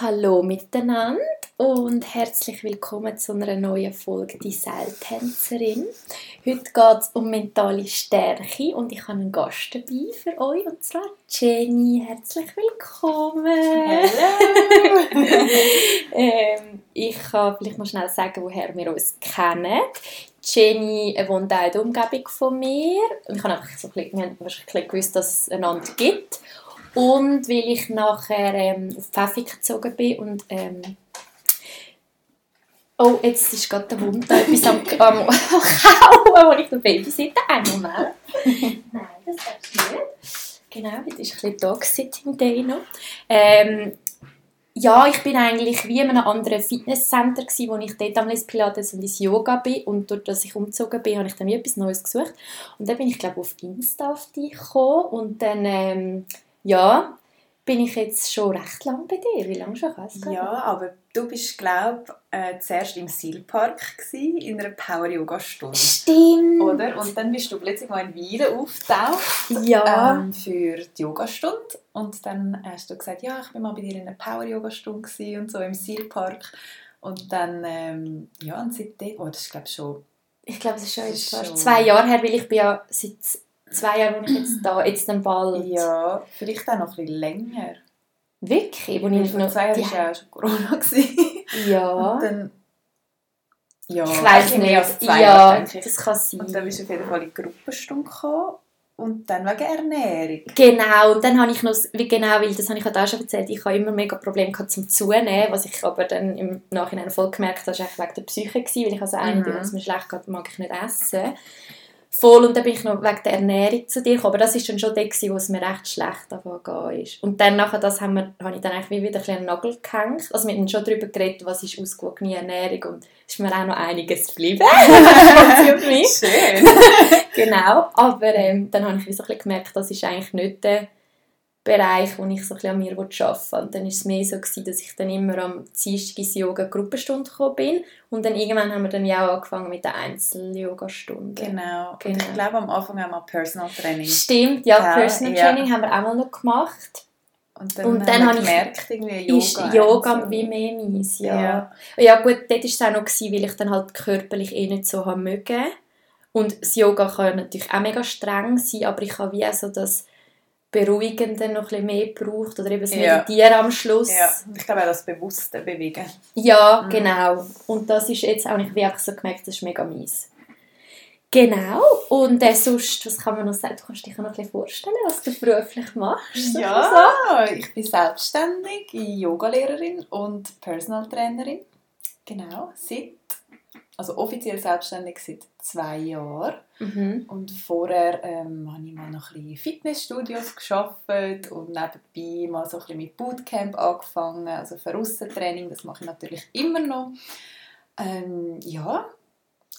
Hallo miteinander und herzlich willkommen zu einer neuen Folge «Die Seiltänzerin». Heute geht es um mentale Stärke und ich habe einen Gast dabei für euch und zwar Jenny. Herzlich willkommen! Hallo! ähm, ich kann vielleicht noch schnell sagen, woher wir uns kennen. Jenny wohnt auch in der Umgebung von mir und ich habe einfach so ein bisschen, wir haben wahrscheinlich gewusst, dass es einander gibt. Und weil ich nachher ähm, auf Pfäffiken gezogen bin und ähm, Oh, jetzt ist gerade der Hund da etwas am, am Kauen, wo ich den Babysitter Einen Moment. Nein, das darfst du nicht. Genau, heute ist ein bisschen Dog-Sitting Day noch. Ähm, ja, ich bin eigentlich wie in einem anderen Fitnesscenter gsi, wo ich dort am Pilates und ins Yoga bin und dort, dass ich umgezogen bin, habe ich dann etwas Neues gesucht und dann bin ich glaube auf Insta auf dich gekommen und dann ähm, ja, bin ich jetzt schon recht lang bei dir. Wie lange schon? Ich ja, aber du bist, glaube ich, äh, zuerst im Sealpark in einer Power-Yoga-Stunde. Stimmt. Oder? Und dann bist du plötzlich mal in Wielen aufgetaucht ja. ähm, für die Yogastunde. Und dann hast du gesagt, ja, ich bin mal bei dir in einer Power-Yoga-Stunde und so im Sealpark. Und dann, ähm, ja, und seitdem, oh, das ist glaube ich schon... Ich glaube, es ist schon, schon zwei Jahre her, weil ich bin ja seit zwei Jahre, wo ich jetzt da, jetzt dann bald. Ja, vielleicht auch noch ein bisschen länger. Wirklich? Wo ich noch zwei Jahre war ja auch schon Corona. ja. Und dann, ja, ich weiß nicht. Als zwei ja, Jahre, das kann sein. Und dann bist du auf jeden Fall in die Gruppenstunde gekommen. Und dann wegen Ernährung. Genau, und dann habe ich noch, wie genau, weil das habe ich auch schon erzählt, ich habe immer mega Probleme gehabt zum Zunehmen, was ich aber dann im Nachhinein voll gemerkt habe, das war eigentlich wegen der Psyche, gewesen, weil ich also eine, mhm. was mir schlecht geht, mag ich nicht essen voll und dann bin ich noch wegen der Ernährung zu dir gekommen. Aber das war dann schon der, wo es mir recht schlecht angegangen ist. Und dann nachher das haben wir, habe ich dann eigentlich wieder ein einen Nagel gehängt. Also wir haben schon darüber geredet, was ist ausgewogene Ernährung und es ist mir auch noch einiges geblieben. Schön. genau, aber ähm, dann habe ich so ein gemerkt, das ist eigentlich nicht der Bereich, wo ich so ein an mir arbeiten will. Und dann war es mehr so, gewesen, dass ich dann immer am Dienstag ins Yoga-Gruppenstunde gekommen bin. Und dann irgendwann haben wir dann ja auch angefangen mit den Einzel-Yoga-Stunden. Genau. genau. Und ich glaube, am Anfang haben wir Personal Training. Stimmt, ja, ja Personal Training ja. haben wir auch mal noch gemacht. Und dann, und dann habe ich gemerkt, irgendwie Yoga. Ist Yoga so. wie mehr meins, ja. ja. Ja gut, dort war es auch noch, gewesen, weil ich dann halt körperlich eh nicht so haben mögen. Und das Yoga kann natürlich auch mega streng sein, aber ich habe wie so das Beruhigende noch ein mehr braucht oder eben das ja. Meditieren am Schluss. Ja, ich glaube auch das bewusste Bewegen. Ja, mhm. genau. Und das ist jetzt auch nicht wie einfach so gemerkt, das ist mega mies. Genau. Und äh, sonst, was kann man noch sagen? Du kannst dich noch ein bisschen vorstellen, was du beruflich machst. Ja, so. ich bin selbstständig, Yogalehrerin und Personal Trainerin. Genau, seit also offiziell selbstständig seit zwei Jahren. Mhm. Und vorher ähm, habe ich mal noch ein bisschen Fitnessstudios geschafft und nebenbei mal so ein bisschen mit Bootcamp angefangen, also für Russentraining, das mache ich natürlich immer noch. Ähm, ja,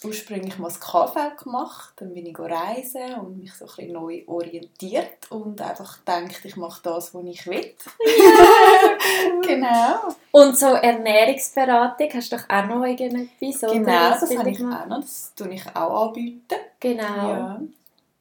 ursprünglich mal das KV gemacht, dann bin ich reisen und mich so ein bisschen neu orientiert und einfach gedacht, ich mache das, was ich will. Ja, genau. Und so Ernährungsberatung, hast du doch auch noch irgendetwas? Oder? Genau, das, das habe ich auch noch, das tue ich auch anbieten. Genau. Ja.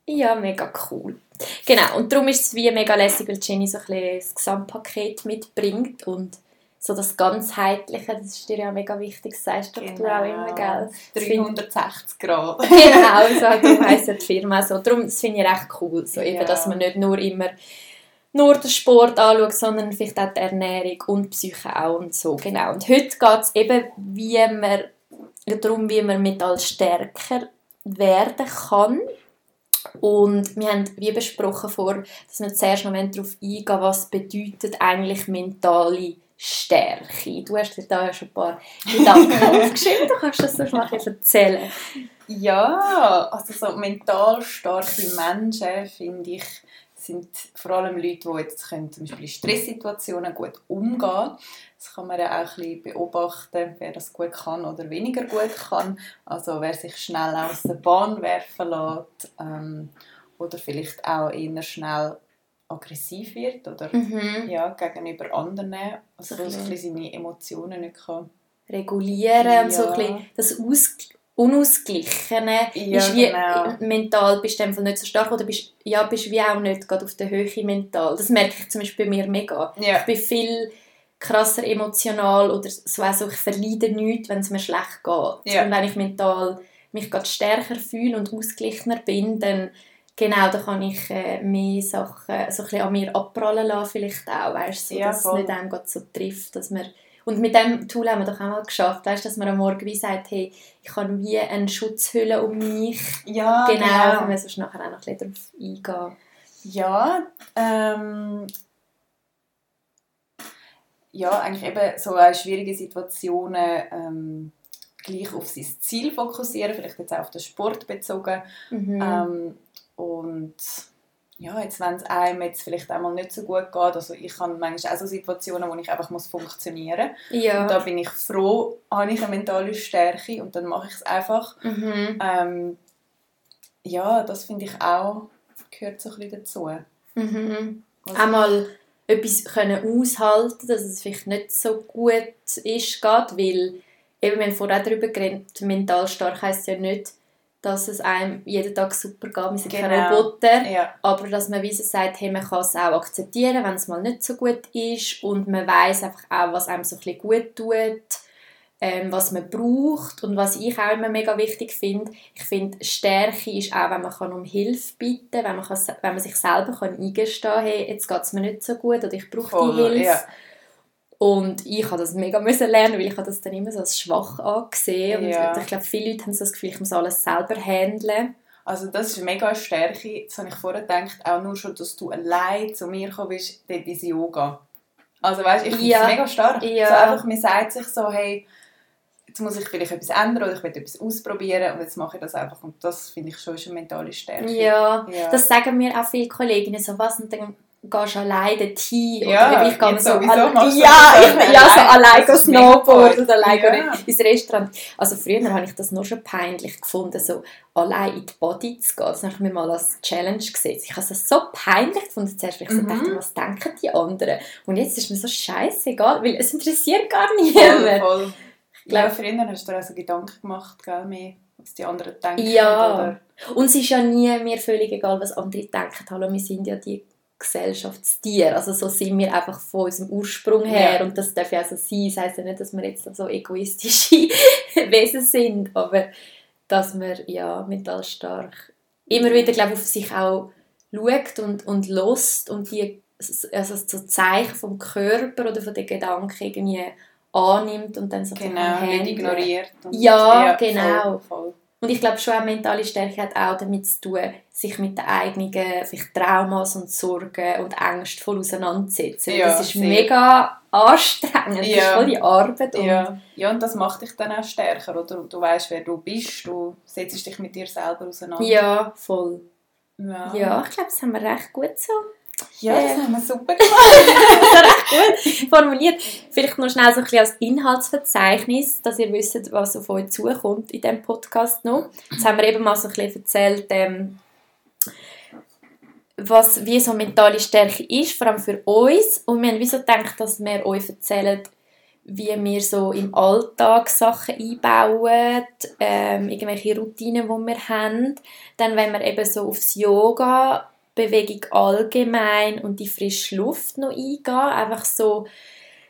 ja, mega cool. Genau, und darum ist es wie mega lässig, weil Jenny so ein bisschen das Gesamtpaket mitbringt und so das Ganzheitliche, das ist dir ja mega wichtig, das sagst du genau. auch immer, gell? 360 Grad. genau, so heisst die Firma so. Darum, das finde ich recht cool, so eben, dass man nicht nur immer nur den Sport anschaut, sondern vielleicht auch die Ernährung und die Psyche auch und so, genau. Und heute geht es eben, wie man, darum, wie man mit als stärker werden kann. Und wir haben wie besprochen vor, dass wir zuerst noch darauf eingehen was bedeutet eigentlich mentale Stärke? Du hast dir da ja schon ein paar Gedanken aufgeschrieben, du kannst das doch mal erzählen. Ja, also so mental starke Menschen, finde ich, sind vor allem Leute, die jetzt können, zum Beispiel in Stresssituationen gut umgehen können. Das kann man ja auch ein bisschen beobachten, wer das gut kann oder weniger gut kann. Also wer sich schnell aus der Bahn werfen lässt ähm, oder vielleicht auch eher schnell aggressiv wird oder mhm. ja, gegenüber anderen, also so ein bisschen seine Emotionen nicht kann regulieren ja. und so ein bisschen das Aus Unausgeglichene ja, ist wie genau. mental bist du einfach nicht so stark oder bist, ja, bist wie auch nicht gerade auf der Höhe mental. Das merke ich zum Beispiel bei mir mega. Ja. Ich bin viel krasser emotional oder so, also ich verleide nichts, wenn es mir schlecht geht. Ja. Und wenn ich mental mich gerade stärker fühle und ausgeglichener bin, dann genau, da kann ich äh, mehr Sachen so ein an mir abprallen lassen, vielleicht auch, weißt, so, Ja, dass voll. es nicht einem gerade so trifft, dass man und mit dem Tool haben wir doch auch mal geschafft, weißt, dass man am Morgen wie sagt, hey, ich habe wie eine Schutzhülle um mich. Ja, genau, genau. können wir sonst nachher auch noch ein bisschen darauf eingehen. Ja, ähm, ja, eigentlich eben so in schwierigen Situationen ähm, gleich auf sein Ziel fokussieren, vielleicht jetzt auch auf den Sport bezogen. Mhm. Ähm, und ja, jetzt, wenn es einem jetzt vielleicht einmal nicht so gut geht, also ich habe manchmal auch so Situationen, wo ich einfach muss funktionionieren muss. ja. Und da bin ich froh, habe ich eine mentale Stärke und dann mache ich es einfach. Mhm. Ähm, ja, das finde ich auch, gehört so ein bisschen dazu. Mhm. Also- Einmal etwas können aushalten, dass es vielleicht nicht so gut ist, geht, weil eben, wir haben vorher darüber geredet, mental stark heisst ja nicht, dass es einem jeden Tag super geht, wir sind keine Genau. Roboter, Ja, aber dass man wie so sagt, hey, man kann es auch akzeptieren, wenn es mal nicht so gut ist und man weiß einfach auch, was einem so ein bisschen gut tut, ähm, was man braucht und was ich auch immer mega wichtig finde, ich finde, Stärke ist auch, wenn man kann um Hilfe bitten wenn man, kann, wenn man sich selber kann eingestehen kann, hey, jetzt geht es mir nicht so gut oder ich brauche die Hilfe. ja. Und ich habe das mega müssen lernen, weil ich habe das dann immer so als schwach angesehen. Und Ja. ich glaube, viele Leute haben so das Gefühl, ich muss alles selber handeln. Also das ist mega eine Stärke, das habe ich vorher gedacht, auch nur schon, dass du allein zu mir gekommen bist, dort ins Yoga. Also weißt, ich finde Ja. es mega stark. Ja. So einfach, man sagt sich so, hey, jetzt muss ich vielleicht etwas ändern oder ich will etwas ausprobieren und jetzt mache ich das einfach. Und das finde ich schon eine mentale Stärke. Ja, Ja. das sagen mir auch viele Kolleginnen so, was, und dann gehst du alleine. Ja, oder ich gehe so, alle- ja, ich, ja, so allein go Snowboard oder allein Ja. ins Restaurant. Also früher habe ich das nur schon peinlich gefunden, so allein in die Body zu gehen. Das habe ich mir mal als Challenge gesehen. Ich habe es so peinlich gefunden zuerst, weil ich so Mhm. dachte, was denken die anderen? Und jetzt ist mir so scheißegal, weil es interessiert gar Voll, niemand. voll. Ich glaub- glaube, früher hast du dir auch so Gedanken gemacht, gell, mehr, was die anderen denken. Ja. Oder, Und es ist ja nie mir völlig egal, was andere denken. Hallo, wir sind ja die Gesellschaftstiere. Also so sind wir einfach von unserem Ursprung her. Ja. Und das darf ja so sein. Das heisst ja nicht, dass wir jetzt so egoistische Wesen sind, aber dass wir ja mental stark immer wieder glaub, auf sich auch schaut und, und lost und die also so Zeichen vom Körper oder von den Gedanken irgendwie annimmt und dann so genau, nicht ignoriert. Und, Ja, genau. Voll, voll. Und ich glaube schon, auch mentale Stärke hat auch damit zu tun, sich mit den eigenen vielleicht Traumas und Sorgen und Ängsten voll auseinanderzusetzen. Ja, das ist sehr. mega anstrengend, das ist Ja. voll die Arbeit. Und Ja. ja, und das macht dich dann auch stärker, oder? Du weißt, wer du bist, du setzt dich mit dir selber auseinander. ja, voll. ja. Ja, ich glaube, das haben wir recht gut so Ja, das Äh. haben wir super gemacht. formuliert. Vielleicht noch schnell so ein bisschen als Inhaltsverzeichnis, dass ihr wisst, was auf euch zukommt in diesem Podcast noch. Jetzt haben wir eben mal so ein bisschen erzählt, ähm, was, wie so mentale Stärke ist, vor allem für uns. Und wir haben wie so gedacht, dass wir euch erzählen, wie wir so im Alltag Sachen einbauen, ähm, irgendwelche Routinen, die wir haben. Dann, wenn wir eben so aufs Yoga, Bewegung allgemein und die frische Luft noch eingehen, einfach so,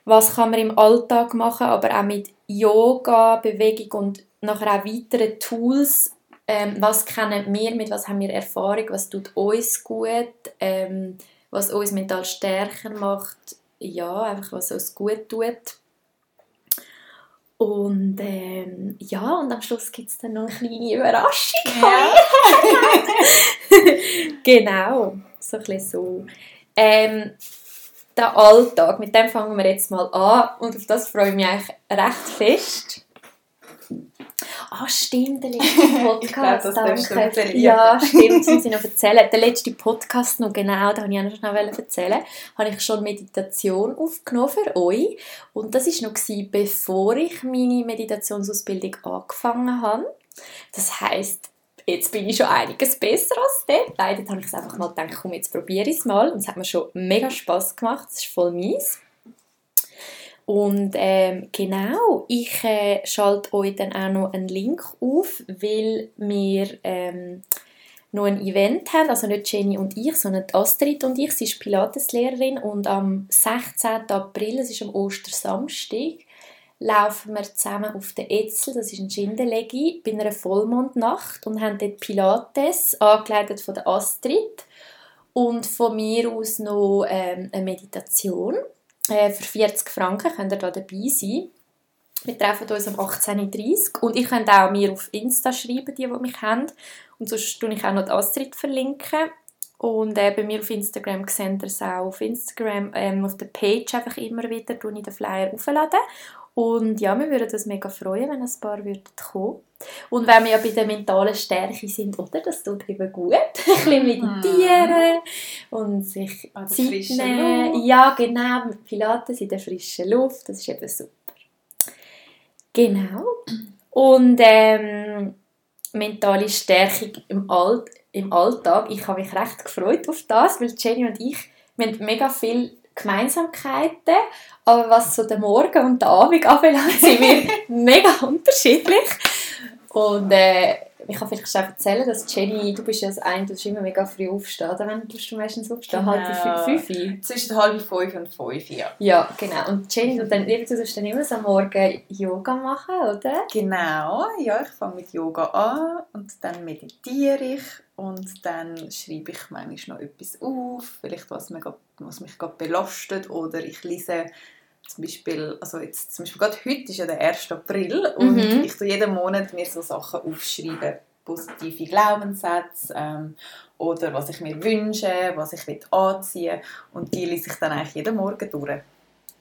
was kann man im Alltag machen, aber auch mit Yoga, Bewegung und nachher auch weiteren Tools, ähm, was kennen wir, mit was haben wir Erfahrung, was tut uns gut, ähm, was uns mental stärker macht, ja, einfach was uns gut tut. Und ähm, ja, und am Schluss gibt es dann noch eine kleine Überraschung. ja. genau, so ein bisschen so. Ähm, der Alltag, mit dem fangen wir jetzt mal an und auf das freue ich mich eigentlich recht fest. Ah, stimmt, der letzte Podcast, das darfst du danke. Ja, stimmt, das muss ich noch erzählen. Der letzte Podcast noch, genau, da wollte ich auch noch schnell erzählen, habe ich schon Meditation aufgenommen für euch und das war noch, gewesen, bevor ich meine Meditationsausbildung angefangen habe. Das heisst, jetzt bin ich schon einiges besser als dort. Leider habe ich es einfach mal gedacht, komm, jetzt probiere ich es mal. Und es hat mir schon mega Spass gemacht. Es ist voll mies. Und ähm, genau, ich äh, schalte euch dann auch noch einen Link auf, weil wir ähm, noch ein Event haben, also nicht Jenny und ich, sondern Astrid und ich. Sie ist Pilateslehrerin und am 16. April, das ist am Ostersamstag, laufen wir zusammen auf der Etzel, das ist ein Schindelegi, bei einer Vollmondnacht und haben dort Pilates, angeleitet von der Astrid und von mir aus noch ähm, eine Meditation. Äh, für 40 Franken könnt ihr da dabei sein. Wir treffen uns um 18.30 Uhr und ich könnt auch mir auf Insta schreiben, die, die mich haben. Und sonst verlinke ich auch noch die Astrid. Verlinken. Und äh, bei mir auf Instagram seht ihr es auch auf Instagram, ähm, auf der Page einfach immer wieder, tue ich den Flyer aufladen. Und ja, wir würden uns mega freuen, wenn ein paar würden kommen Und wenn wir ja bei der mentalen Stärke sind, oder? Das tut eben gut. ein bisschen meditieren und sich An der Zeit nehmen. Ja, genau. Mit Pilates in der frischen Luft. Das ist eben super. Genau. Und ähm, mentale Stärkung im, All im Alltag. Ich habe mich recht gefreut auf das, weil Jenny und ich wir haben mega viele Gemeinsamkeiten, aber was so den Morgen und den Abend anbelangt, sind wir mega unterschiedlich. Und äh, ich kann vielleicht schon erzählen, dass Jenny, du bist ja das eine, du bist immer mega früh aufstehen. Oder tust du meistens aufstehen? Genau. Halb fünf, fünf? Zwischen halb fünf und fünf, ja. Ja, genau. Und Jenny, du, dann, du tust dann immer so am Morgen Yoga machen, oder? Genau, ja, ich fange mit Yoga an und dann meditiere ich und dann schreibe ich manchmal noch etwas auf, vielleicht was, mir grad, was mich gerade belastet oder ich lese zum Beispiel, also jetzt zum Beispiel gerade heute ist ja der 1. April und Mhm. ich tue jeden Monat mir so Sachen aufschreiben, positive Glaubenssätze ähm, oder was ich mir wünsche, was ich will anziehen und die lese ich dann eigentlich jeden Morgen durch.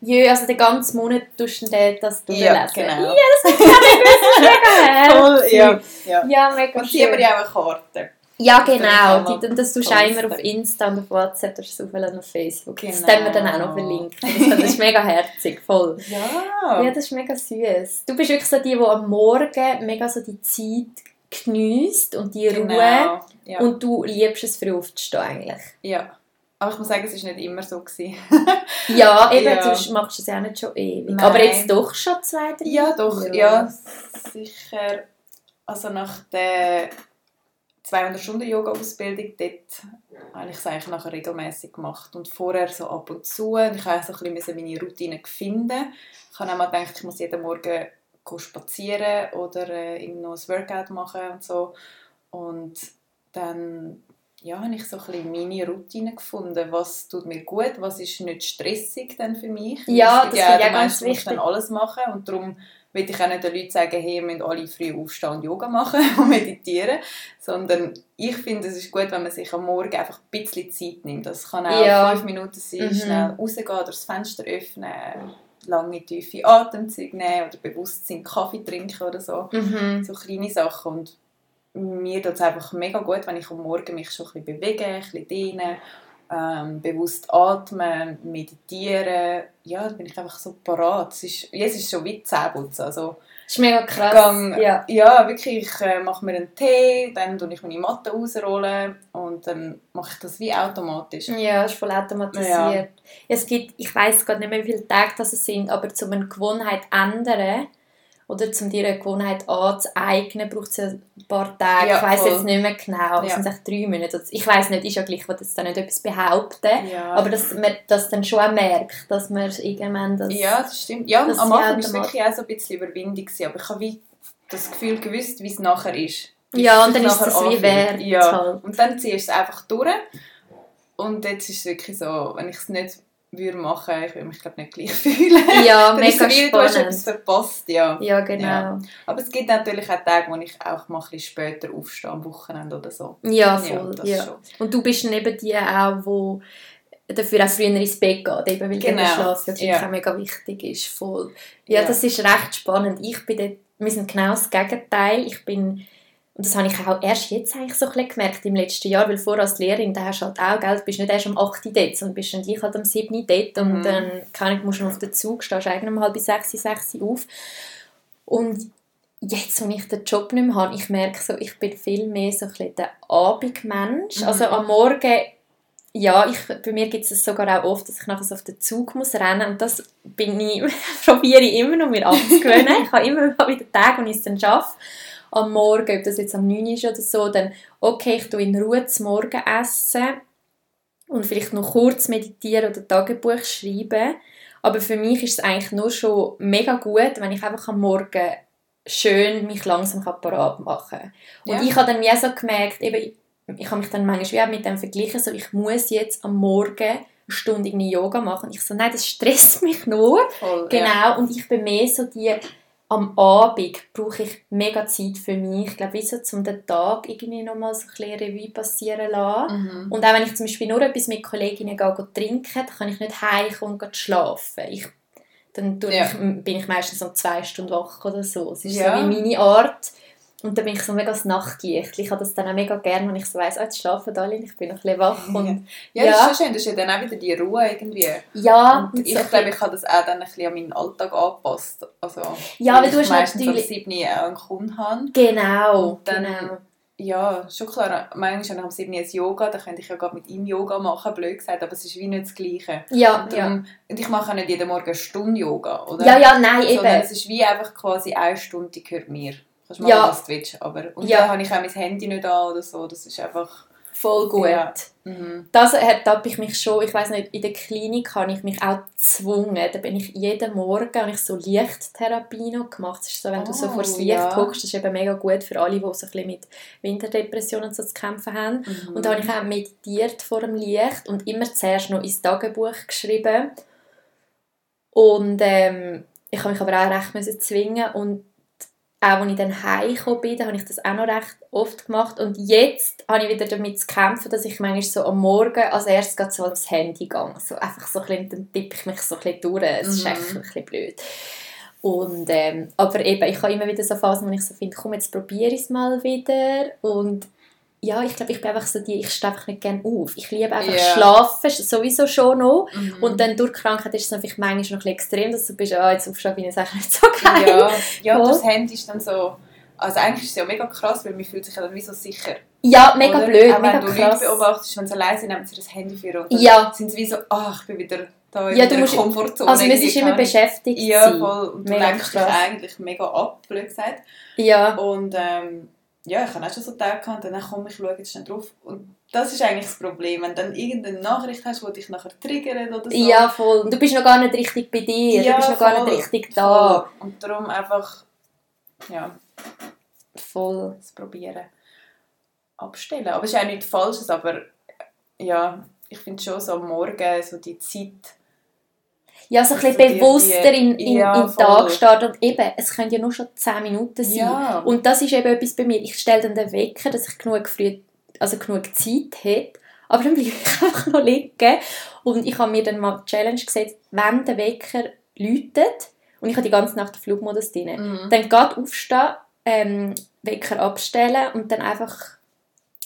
Jö, also den ganzen Monat tust du das durchlesen. Ja, genau. mega Voll, herzig. ja, ja. Ja, mega Und sie haben schön. ja auch eine Karte. Ja, Das genau. Die, das tust du auch immer auf Insta und auf WhatsApp, das ist auf Facebook. Das Genau. können wir dann auch noch verlinken. Das, das ist mega herzig, voll. Ja. Ja, das ist mega süß. Du bist wirklich so die, die am Morgen mega so die Zeit genießt und die Ruhe. genau. Ja. Und du liebst es, früh aufzustehen eigentlich. ja. Aber ich muss sagen, es war nicht immer so. Ja, eben, Ja. du machst es ja auch nicht schon ewig. Nein. Aber jetzt doch schon zwei, drei ja, doch. Ja. sicher. Also nach der 200-Stunden-Yoga-Ausbildung, dort habe ich es eigentlich nachher regelmäßig gemacht. Und vorher so ab und zu. Und ich habe so ein bisschen meine Routine finden. Ich habe auch mal gedacht, ich muss jeden Morgen spazieren oder äh, noch ein Workout machen und so. Und dann ja, habe ich so ein bisschen meine Routine gefunden. Was tut mir gut, was ist nicht stressig dann für mich. Ja, Wichtig, das ich der auch ganz Mensch muss dann wichtig. alles machen und darum will ich auch nicht den Leuten sagen, hey, ihr müsst alle früh aufstehen und Yoga machen und meditieren, sondern ich finde, es ist gut, wenn man sich am Morgen einfach ein bisschen Zeit nimmt. Das kann auch Ja. fünf Minuten sein, Mhm. schnell rausgehen, oder das Fenster öffnen, lange tiefe Atemzüge nehmen oder Bewusstsein Kaffee trinken oder so Mhm. so kleine Sachen und mir tut es einfach mega gut, wenn ich am Morgen mich schon ein bisschen bewege, ein bisschen dehne, ähm, bewusst atmen, meditieren, ja, dann bin ich einfach so parat. Es ist, jetzt ist es schon wie Zähneputzen, also Das ist mega krass. Gang, Ja. ja, wirklich, ich äh, mache mir einen Tee, dann tue ich meine Matte rausrollen und dann mache ich das wie automatisch. Ja, das ist voll automatisiert. Ja. Es gibt, ich weiß gerade nicht mehr, wie viele Tage das sind, aber um eine Gewohnheit zu ändern oder um dir eine Gewohnheit anzueignen, braucht es ja ein paar Tage. Ja, ich weiß jetzt nicht mehr genau, es Ja. sind echt drei Monate. Ich weiß nicht, ist ja gleich, jetzt da nicht etwas behaupten, Ja. aber dass man das dann schon merkt, dass man irgendwann das... Ja, das stimmt. Ja, das am Anfang war es wirklich auch so ein bisschen Überwindung, gewesen, aber ich habe wie das Gefühl gewusst, wie es nachher ist. Wie Ja, und dann ist es wie wert. Ja. Halt. Und dann ziehst du es einfach durch. Und jetzt ist es wirklich so, wenn ich es nicht würde machen, ich würde mich glaube nicht gleich fühlen. Ja, ist mega es wie, du hast etwas spannend. verpasst, ja. Ja, genau. Ja. Aber es gibt natürlich auch Tage, wo ich auch mal ein bisschen später aufstehe, am Wochenende oder so. Ja, voll. Ja, schon. Und du bist neben die auch, wo dafür auch früher ins Bett geht, eben weil Genau, der Schlaf ja, wirklich ja. auch mega wichtig ist. Voll. Ja, Ja. das ist recht spannend. Ich bin dort, wir sind genau das Gegenteil. Ich bin, und das habe ich auch erst jetzt eigentlich so ein bisschen gemerkt im letzten Jahr, weil vorher als Lehrerin, da hast du halt auch, gell, du bist nicht erst um 8 Uhr dort, sondern bist dann gleich halt um 7 Uhr dort und Mhm. dann kann ich, musst du noch auf den Zug, stehst eigentlich um halb 6, 6 Uhr auf. Und jetzt, wo ich den Job nicht mehr habe, ich merke so, ich bin viel mehr so ein bisschen der Abendmensch. Mhm. Also am Morgen, ja, ich, bei mir gibt es sogar auch oft, dass ich nachher so auf den Zug muss rennen und das bin ich, probiere ich immer noch mir abzugewöhnen. ich habe immer mal wieder Tage, wo ich es dann schaffe. Am Morgen, ob das jetzt am 9 ist oder so, dann okay, ich tue in Ruhe zum Morgen essen und vielleicht noch kurz meditieren oder Tagebuch schreiben. Aber für mich ist es eigentlich nur schon mega gut, wenn ich einfach am Morgen schön mich langsam parat machen kann. Und ja. ich habe dann wie so gemerkt, eben, ich habe mich dann manchmal wie mit dem verglichen, so ich muss jetzt am Morgen eine Stunde Yoga machen. Und ich so, nein, das stresst mich nur. Voll, genau, ja. und ich bin mehr so die am Abend brauche ich mega Zeit für mich. Ich glaube, so zum den Tag irgendwie nochmal so ein bisschen Revue passieren lassen. Mhm. Und auch wenn ich zum Beispiel nur etwas mit Kolleginnen gehe, gehe trinken, dann kann ich nicht heimkommen und schlafen. Ich, dann ja. ich, bin ich meistens so zwei Stunden wach oder so. Es ist ja. so wie meine Art, und dann bin ich so mega das Nachtlicht. Ich habe das dann auch mega gerne, wenn ich so weiss, oh, jetzt schlafen alle ich bin noch ein bisschen wach. Und, ja, ja, das ist schön. Das ist ja dann auch wieder die Ruhe irgendwie. Ja. Und, und ich so glaube, ich habe das auch dann ein bisschen an meinen Alltag angepasst. Also, ja, weil du hast meistens natürlich... um 7 Uhr auch einen Kunden haben. Genau, dann, genau. Ja, schon klar. Manchmal habe am 7 Uhr Yoga, da könnte ich ja gerade mit ihm Yoga machen, blöd gesagt, aber es ist wie nicht das Gleiche. Ja, und, darum, ja. und ich mache auch nicht jeden Morgen eine Stunde Yoga, oder? Ja, ja, nein, Sondern eben. es ist wie einfach quasi eine Stunde, gehört mir. Kannst machen, ja. was du willst. Aber, und ja. dann habe ich auch mein Handy nicht an oder so. Das ist einfach... Voll gut. Ja. Mhm. Das hat ich mich schon, ich weiß nicht, in der Klinik habe ich mich auch gezwungen. Da bin ich jeden Morgen habe ich so Lichttherapie noch gemacht. Das ist so, wenn oh, du so vor das Licht ja. guckst, das ist eben mega gut für alle, die so ein bisschen mit Winterdepressionen so zu kämpfen haben. Mhm. Und da habe ich auch meditiert vor dem Licht und immer zuerst noch ins Tagebuch geschrieben. Und ähm, ich habe mich aber auch recht müssen zwingen und auch als ich dann heimgekommen bin, habe ich das auch noch recht oft gemacht. Und jetzt habe ich wieder damit zu kämpfen, dass ich manchmal so am Morgen als erstes so ans Handy gehe. So einfach so ein bisschen, dann tippe ich mich so ein bisschen durch. Es mhm. ist echt ein bisschen blöd. Und, ähm, aber eben, ich habe immer wieder so Phasen, wo ich so finde, komm, jetzt probiere ich es mal wieder. Und ja, ich glaube, ich bin einfach so die, ich stehe einfach nicht gerne auf. Ich liebe einfach yeah. schlafen, sowieso schon noch. Mhm. Und dann durch Krankheit ist es natürlich manchmal noch ein bisschen extrem, dass du bist, ah, jetzt aufstehen bin ich eigentlich nicht so geil. Ja, ja das Handy ist dann so, also eigentlich ist es ja mega krass, weil man fühlt sich ja dann wie so sicher. Ja, mega oder? blöd, Auch mega wenn du krass. Leute beobachtest, wenn sie allein sind, nehmen sie das Handy für und ja. sind sie wie so, ach, ich bin wieder da in ja, der musst, Komfortzone. Also man ist immer beschäftigt Ja, voll. Und du Mega lenkst dich krass. eigentlich mega ab, blöd gesagt. Ja. Und ähm, ja, ich habe auch schon so Tage gehabt, und dann komme ich schaue jetzt schnell drauf. Und das ist eigentlich das Problem, wenn du dann irgendeine Nachricht hast, die dich nachher triggert oder so. Ja, voll. Und du bist noch gar nicht richtig bei dir, Ja, du bist noch gar voll, nicht richtig da. Voll. Und darum einfach, ja, Voll. das probieren abstellen. Aber es ist auch nichts Falsches, aber ja, ich finde schon so am Morgen so die Zeit, Ja, so ein bisschen Also die- bewusster die- in, in, ja, in den. Tag starten. Und eben, es können ja nur schon 10 Minuten sein. Ja. Und das ist eben etwas bei mir. Ich stelle dann den Wecker, dass ich genug, früh, also genug Zeit habe. Aber dann bleibe ich einfach noch liegen. Und ich habe mir dann mal die Challenge gesetzt, wenn der Wecker läutet, und ich habe die ganze Nacht den Flugmodus drin, Mhm. dann geht aufstehen, ähm, Wecker abstellen und dann einfach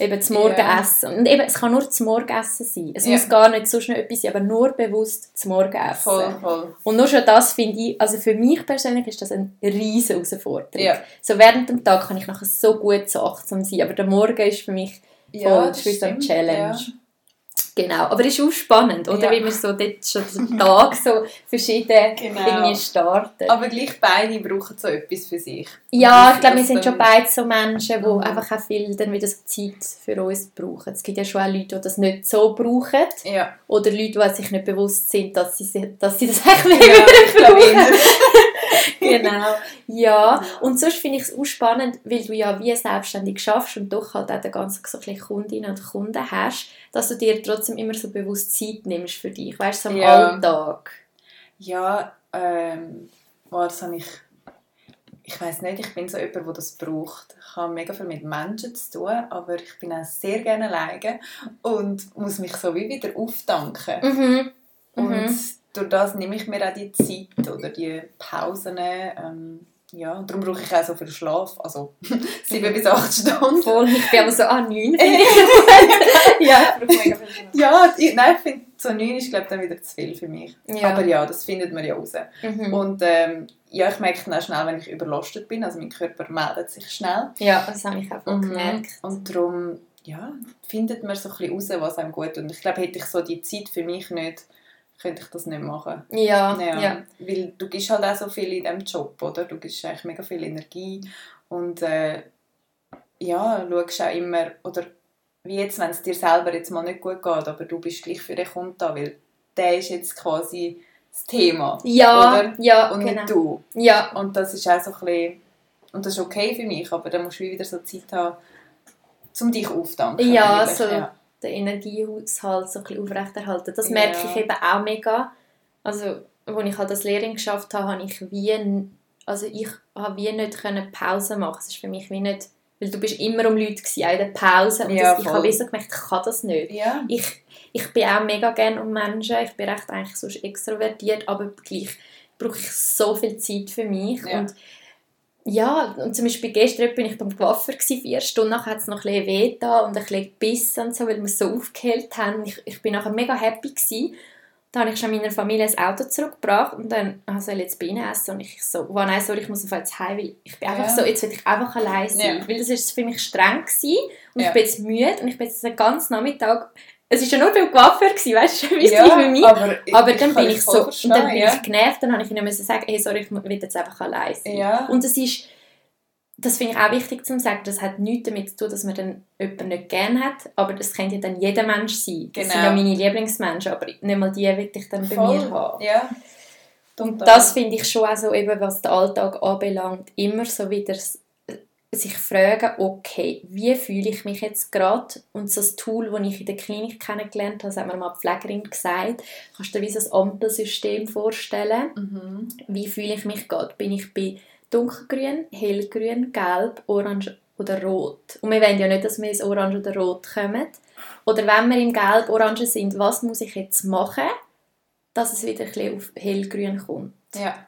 eben zum Morgen Ja. essen. Und eben, es kann nur zum Morgenessen sein. Es Ja. muss gar nicht so schnell etwas sein, aber nur bewusst zum Morgenessen. voll, voll. Und nur schon das finde ich, also für mich persönlich ist das eine riesige Herausforderung. Ja. So während dem Tag kann ich nachher so gut so achtsam sein, aber der Morgen ist für mich voll, das ist so eine Challenge. ja. Genau, aber es ist auch spannend, oder? Ja. Wie man so dort schon den Tag so verschieden Genau. irgendwie startet. Aber gleich beide brauchen so etwas für sich. Ja, ich glaube, wir sind schon beide so Menschen, die Mhm. einfach auch viel dann wieder so Zeit für uns brauchen. Es gibt ja schon auch Leute, die das nicht so brauchen. Ja, Oder Leute, die sich nicht bewusst sind, dass sie, si- dass sie das eigentlich ja nicht ich glaube brauchen. genau. Ja, und sonst finde ich es auch spannend, weil du ja wie selbstständig schaffst und doch halt auch den ganzen so Kundinnen und Kunden hast, dass du dir trotzdem immer so bewusst Zeit nimmst für dich, weißt du, so am Ja. Alltag. Ja, ähm, das habe ich. Ich weiß nicht, ich bin so jemand, der das braucht. Ich habe mega viel mit Menschen zu tun, aber ich bin auch sehr gerne alleine und muss mich so wie wieder auftanken. Mhm. Und Mhm. Durch das nehme ich mir auch die Zeit oder die Pausen. Ähm, ja, und darum brauche ich auch so viel Schlaf. Also sieben bis acht Stunden. Voll, ich bin aber so, ah, neun. ja, ich brauche mega viel Schlaf. Ja, ich, nein, ich finde, so neun ist glaube ich dann wieder zu viel für mich. Ja. Aber ja, das findet man ja raus. Mhm. Und ähm, ja, ich merke dann auch schnell, wenn ich überlastet bin. Also mein Körper meldet sich schnell. Ja, das habe ich auch Mhm. gemerkt. Und darum ja, findet man so ein bisschen raus, was einem gut tut. Und ich glaube, hätte ich so die Zeit für mich nicht, könnte ich das nicht machen. Ja, Ja, ja. Weil du gibst halt auch so viel in diesem Job, oder? Du gibst eigentlich mega viel Energie Und äh, ja, schaust auch immer, oder wie jetzt, wenn es dir selber jetzt mal nicht gut geht, aber du bist gleich für den Kunden da, weil der ist jetzt quasi das Thema. Ja, oder? ja, Und genau. nicht du. Ja, Und das ist auch so ein bisschen, und das ist okay für mich, aber dann musst du wieder so Zeit haben, um dich aufzudanken. Ja, so. ja. Den Energiehaushalt so ein bisschen aufrechterhalten. Das Ja. merke ich eben auch mega. Also, als ich halt das Lehrling geschafft habe, habe ich wie, also ich habe wie nicht können Pause machen. Es ist für mich wie nicht, weil du bist immer um Leute gewesen, auch in der Pause. Und Ja, das, ich habe wie so gemerkt, ich kann das nicht. Ja. Ich, ich bin auch mega gerne um Menschen. Ich bin recht eigentlich sonst extrovertiert, aber gleich brauche ich so viel Zeit für mich. Ja. Und ja, und zum Beispiel gestern bin ich beim Coiffeur gewesen, vier Stunden nachher hat es noch ein bisschen weh da und ein bisschen gebissen und so, weil wir es so aufgehellt haben. Ich, ich bin nachher mega happy gewesen. Dann habe ich schon meiner Familie das Auto zurückgebracht und dann ich jetzt Bienen essen und ich so, oh nein, sorry, ich muss auf jetzt heim, weil ich bin einfach Ja. so, jetzt will ich einfach allein sein, Ja. weil das ist für mich streng gewesen und Ja. ich bin jetzt müde und ich bin jetzt den ganzen Nachmittag, es war ja nur beim Coiffeur weißt du, wie es ja, für mich. aber, Aber dann bin ich so, und dann bin ja. ich genervt, dann habe ich ihnen müssen sagen, hey, sorry, ich will jetzt einfach allein sein. Ja. Und das ist, das finde ich auch wichtig zu sagen, das hat nichts damit zu tun, dass man dann jemanden nicht gerne hat, aber das könnte ja dann jeder Mensch sein. Das sind Genau. ja meine Lieblingsmenschen, aber nicht mal die will ich dann bei Voll. mir haben. Ja. Und das finde ich schon auch so, eben, was den Alltag anbelangt, immer so wieder s- sich fragen, okay, wie fühle ich mich jetzt gerade? Und so das Tool, das ich in der Klinik kennengelernt habe, das hat mir mal die Pflegerin gesagt, kannst du dir wie so ein Ampelsystem vorstellen? Mhm. Wie fühle ich mich gerade? Bin ich bei dunkelgrün, hellgrün, gelb, orange oder rot? Und wir wollen ja nicht, dass wir ins orange oder rot kommen. Oder wenn wir im gelb, orange sind, was muss ich jetzt machen, dass es wieder ein bisschen auf hellgrün kommt? Ja.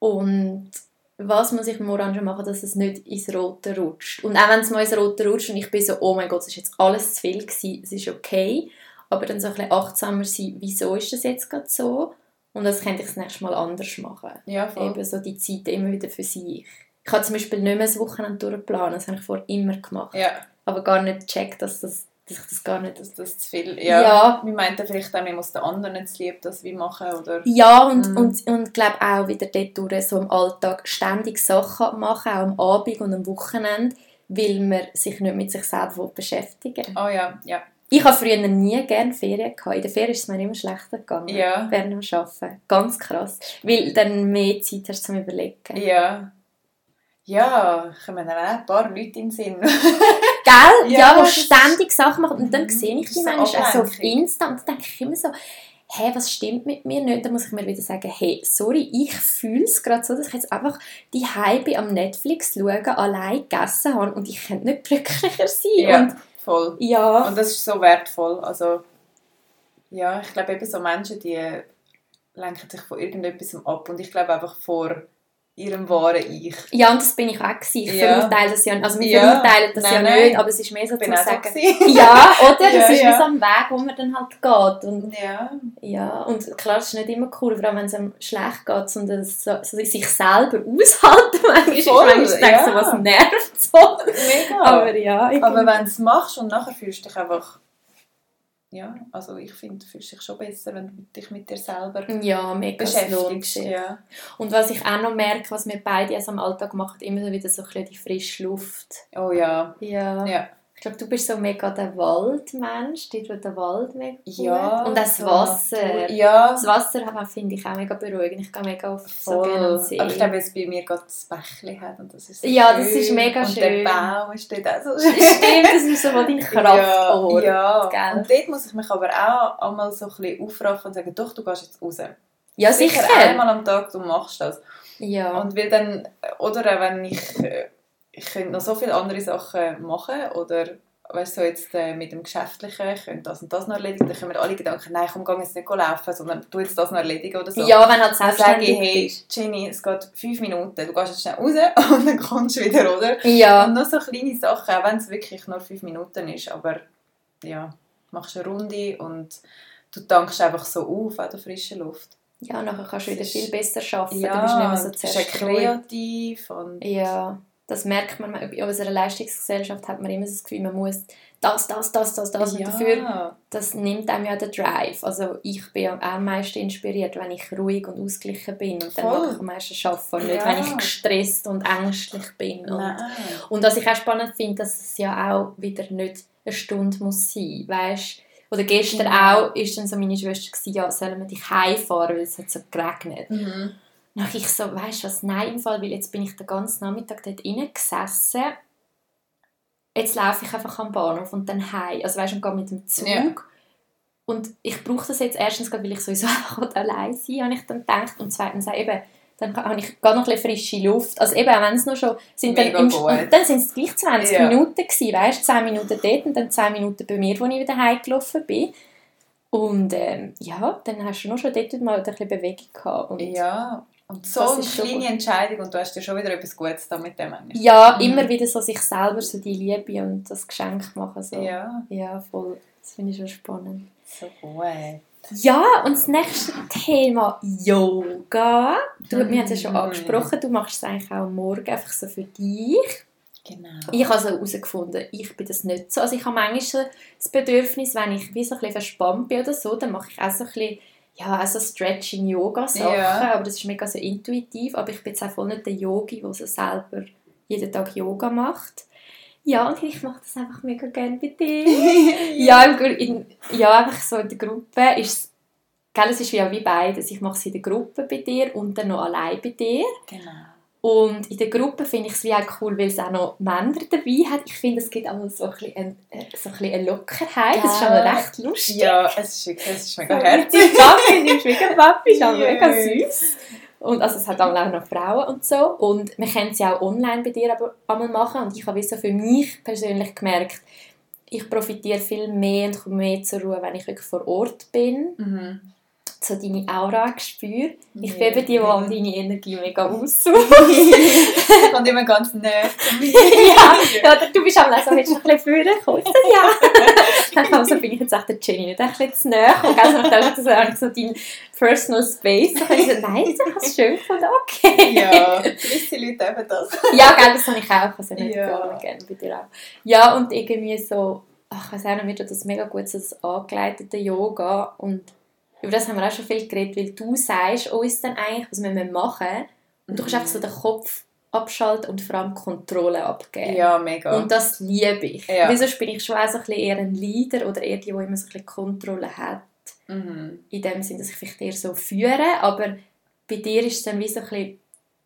Und was muss ich im Orange machen, dass es nicht ins Rote rutscht? Und auch wenn es mal ins Rote rutscht und ich bin so, oh mein Gott, es ist jetzt alles zu viel gewesen, es ist okay, aber dann so ein bisschen achtsamer sein, wieso ist das jetzt gerade so? Und das könnte ich das nächste Mal anders machen. Ja, voll. Eben so die Zeit immer wieder für sich. Ich habe zum Beispiel nicht mehr das Wochenende durchplanen, das habe ich vorher immer gemacht. Ja, Aber gar nicht gecheckt, dass, das, ich das gar nicht... dass das zu viel Ja. Ja. Wir meinten vielleicht auch, wir muss den anderen nicht lieb das wie machen, oder? Ja, und, Mhm. und, und glaube auch wieder dort durch so im Alltag ständig Sachen machen, auch am Abend und am Wochenende, weil man sich nicht mit sich selber beschäftigen will. Oh ja, ja. Ich habe früher nie gerne Ferien gehabt. In der Ferien ist es mir immer schlechter gegangen. Ja. Während dem Arbeiten. Ganz krass. Weil dann mehr Zeit hast zum Überlegen. Ja. Ja, kommen auch ein paar Leute in den Sinn. Gell? Ja, Ja, die ständig Sachen machen. Und dann Mhm. sehe ich die so manchmal auch so auf. Insta und dann denke ich immer so, hä, was stimmt mit mir nicht? Dann muss ich mir wieder sagen, hey, sorry, ich fühle es gerade so, dass ich jetzt einfach die Hype am Netflix schauen, allein gegessen habe und ich könnte nicht glücklicher sein. Ja, Und voll. ja, Und das ist so wertvoll. Also, ja, ich glaube eben so Menschen, die lenken sich von irgendetwas ab und ich glaube einfach vor ihrem wahren Ich. ja, und das bin ich auch gewesen. Ich Ja. verurteile das ja Also wir Ja. verurteilen das Nein, ja nein. nicht, aber es ist mehr so zu so sagen, gewesen. ja, oder? Ja, Das ist ja. wie so ein Weg, wo man dann halt geht. Und Ja, Ja, und klar, es ist nicht immer cool, vor allem wenn es einem schlecht geht, sondern es so, so sich selber aushalten. Manchmal Voll, manchmal so, ja. was nervt so. mega. Aber ja, Aber wenn du es machst und nachher fühlst du dich einfach. Ja, also ich finde, du fühlst dich schon besser, wenn du dich mit dir selber ja, mega beschäftigst. Ja. Und was ich auch noch merke, was wir beide also am Alltag machen, immer wieder so ein bisschen die frische Luft. Oh ja. Ja. Ja. Glaube, du bist so mega der Waldmensch, dir tut der Wald mega gut. ja Und auch das so Wasser. Ja, Das Wasser finde ich auch mega beruhigend. Ich gehe mega oft so voll. gerne an den See. Aber ich glaube, es bei mir gerade das Bächli hat und das ist so Ja, das schön. ist mega und schön. der Baum ist dort auch so schön. Stimmt, das ist so mal dein Kraftort. Ja, ja. gell? und dort muss ich mich aber auch einmal so ein bisschen aufraffen und sagen, doch, du gehst jetzt raus. Ja, sicher. einmal am Tag, du machst das. Ja. Und weil dann, oder wenn ich, äh, ich könnte noch so viele andere Sachen machen, oder weißt du, so jetzt äh, mit dem Geschäftlichen, ich könnte das und das noch erledigen, dann kommen alle Gedanken, nein, komm, geh jetzt nicht laufen, sondern tu jetzt das noch erledigen oder so. ja, wenn halt Dann sage ich, selbstständig hey. Jenny, es geht fünf Minuten, du gehst jetzt schnell raus und dann kommst du wieder, oder? Ja. Und noch so kleine Sachen, auch wenn es wirklich nur fünf Minuten ist, aber ja, machst eine Runde und du tankst einfach so auf an der frischen Luft. ja, nachher kannst du wieder viel besser arbeiten. Ja, du bist nicht mehr so du bist auch zerstreut. kreativ und Ja. Das merkt man, in unserer Leistungsgesellschaft hat man immer das Gefühl, man muss das, das, das, das, das. Ja. Und dafür, das nimmt einem ja den Drive. Also ich bin auch am meisten inspiriert, wenn ich ruhig und ausgeglichen bin. Und dann mache ich am meisten arbeiten. Nicht, Ja. wenn ich gestresst und ängstlich bin. Und, Nein. und was ich auch spannend finde, dass es ja auch wieder nicht eine Stunde muss sein, weißt Oder gestern Genau. auch ist dann so meine Schwester gewesen, ja, sollen wir dich heimfahren, weil es hat so geregnet. Mhm. Habe ich so, weißt du was, nein, im Fall, weil jetzt bin ich den ganzen Nachmittag dort gesessen. Jetzt laufe ich einfach am Bahnhof und dann heim. Also weißt du, und gehe mit dem Zug. Ja. Und ich brauche das jetzt erstens, weil ich sowieso einfach allein sein habe ich dann gedacht. Und zweitens auch eben, dann habe ich gerade noch ein bisschen frische Luft. Also eben, auch wenn es noch schon sind, dann, im, und dann sind es gleich 20 Ja. Minuten gewesen, weißt du, 10 Minuten dort und dann 10 Minuten bei mir, wo ich wieder heimgelaufen bin. Und ähm, ja, dann hast du noch schon dort mal ein bisschen Bewegung gehabt. Und Ja, und so Das eine ist schon kleine. Entscheidung und du hast dir schon wieder etwas Gutes da mit dem eigentlich. Ja, Mhm. immer wieder so sich selber so die Liebe und das Geschenk machen. So. Ja, ja, voll. Das finde ich schon spannend. so gut. Ja, und das nächste Thema Yoga. Du, Wir haben es ja schon Mhm. angesprochen, du machst es eigentlich auch Morgen einfach so für dich. Genau. Ich habe so herausgefunden, ich bin das nicht so. Also ich habe manchmal so das Bedürfnis, wenn ich wie so ein bisschen verspannt bin oder so, dann mache ich auch so ein bisschen, ja, auch so Stretching-Yoga-Sachen, Ja. aber das ist mega so intuitiv. Aber ich bin jetzt auch voll nicht der Yogi, der so selber jeden Tag Yoga macht. Ja, und ich mache das einfach mega gerne bei dir. ja, in, ja, einfach so in der Gruppe ist es, gell, es ist ja wie beides. Ich mache es in der Gruppe bei dir und dann noch allein bei dir. Genau. Und in der Gruppe finde ich es wie auch cool, weil es auch noch Männer dabei hat. Ich finde, es gibt auch so ein bisschen, ein, äh, so ein bisschen eine Lockerheit. Das ist schon Ja. recht lustig. Ja, es ist wirklich es ist mega so, herzig. Papi, deinem Schwiegerpapi ist auch Yeah. mega süß. Und also es hat auch noch Frauen und so. Und wir können es ja auch online bei dir aber einmal machen. Und ich habe so für mich persönlich gemerkt, ich profitiere viel mehr und komme mehr zur Ruhe, wenn ich wirklich vor Ort bin. Mhm. So deine Aura spüre. Ich Ja. bin eben die, die deine Energie mega aussaugt. Und immer ganz nah zu mir. ja, oder du bist auch so, willst du noch ein bisschen kommen? Ich so, ja. Dann kam so, bin ich jetzt echt der Jenny nicht ein bisschen zu nahe. Und also, dann ist das so dein Personal Space. Und ich so, nein, ich habe es schön gefunden, okay. Ja, gewisse Leute eben das. Ja, gell, das habe ich auch. Also nicht Ja. ja. gerne bei dir auch. Ja, und irgendwie so, ach, ich weiß auch nicht, mir tut das mega gut, so das angeleitete Yoga. Und über das haben wir auch schon viel geredet, weil du sagst uns dann eigentlich, was wir machen müssen. Und du kannst einfach so den Kopf abschalten und vor allem Kontrolle abgeben. Ja, mega. Und das liebe ich. Ja. Weil sonst bin ich schon auch so ein bisschen eher ein Leader oder eher die, die immer so ein bisschen Kontrolle hat. mhm. In dem Sinne, dass ich vielleicht eher so führe, aber bei dir ist es dann wie so ein bisschen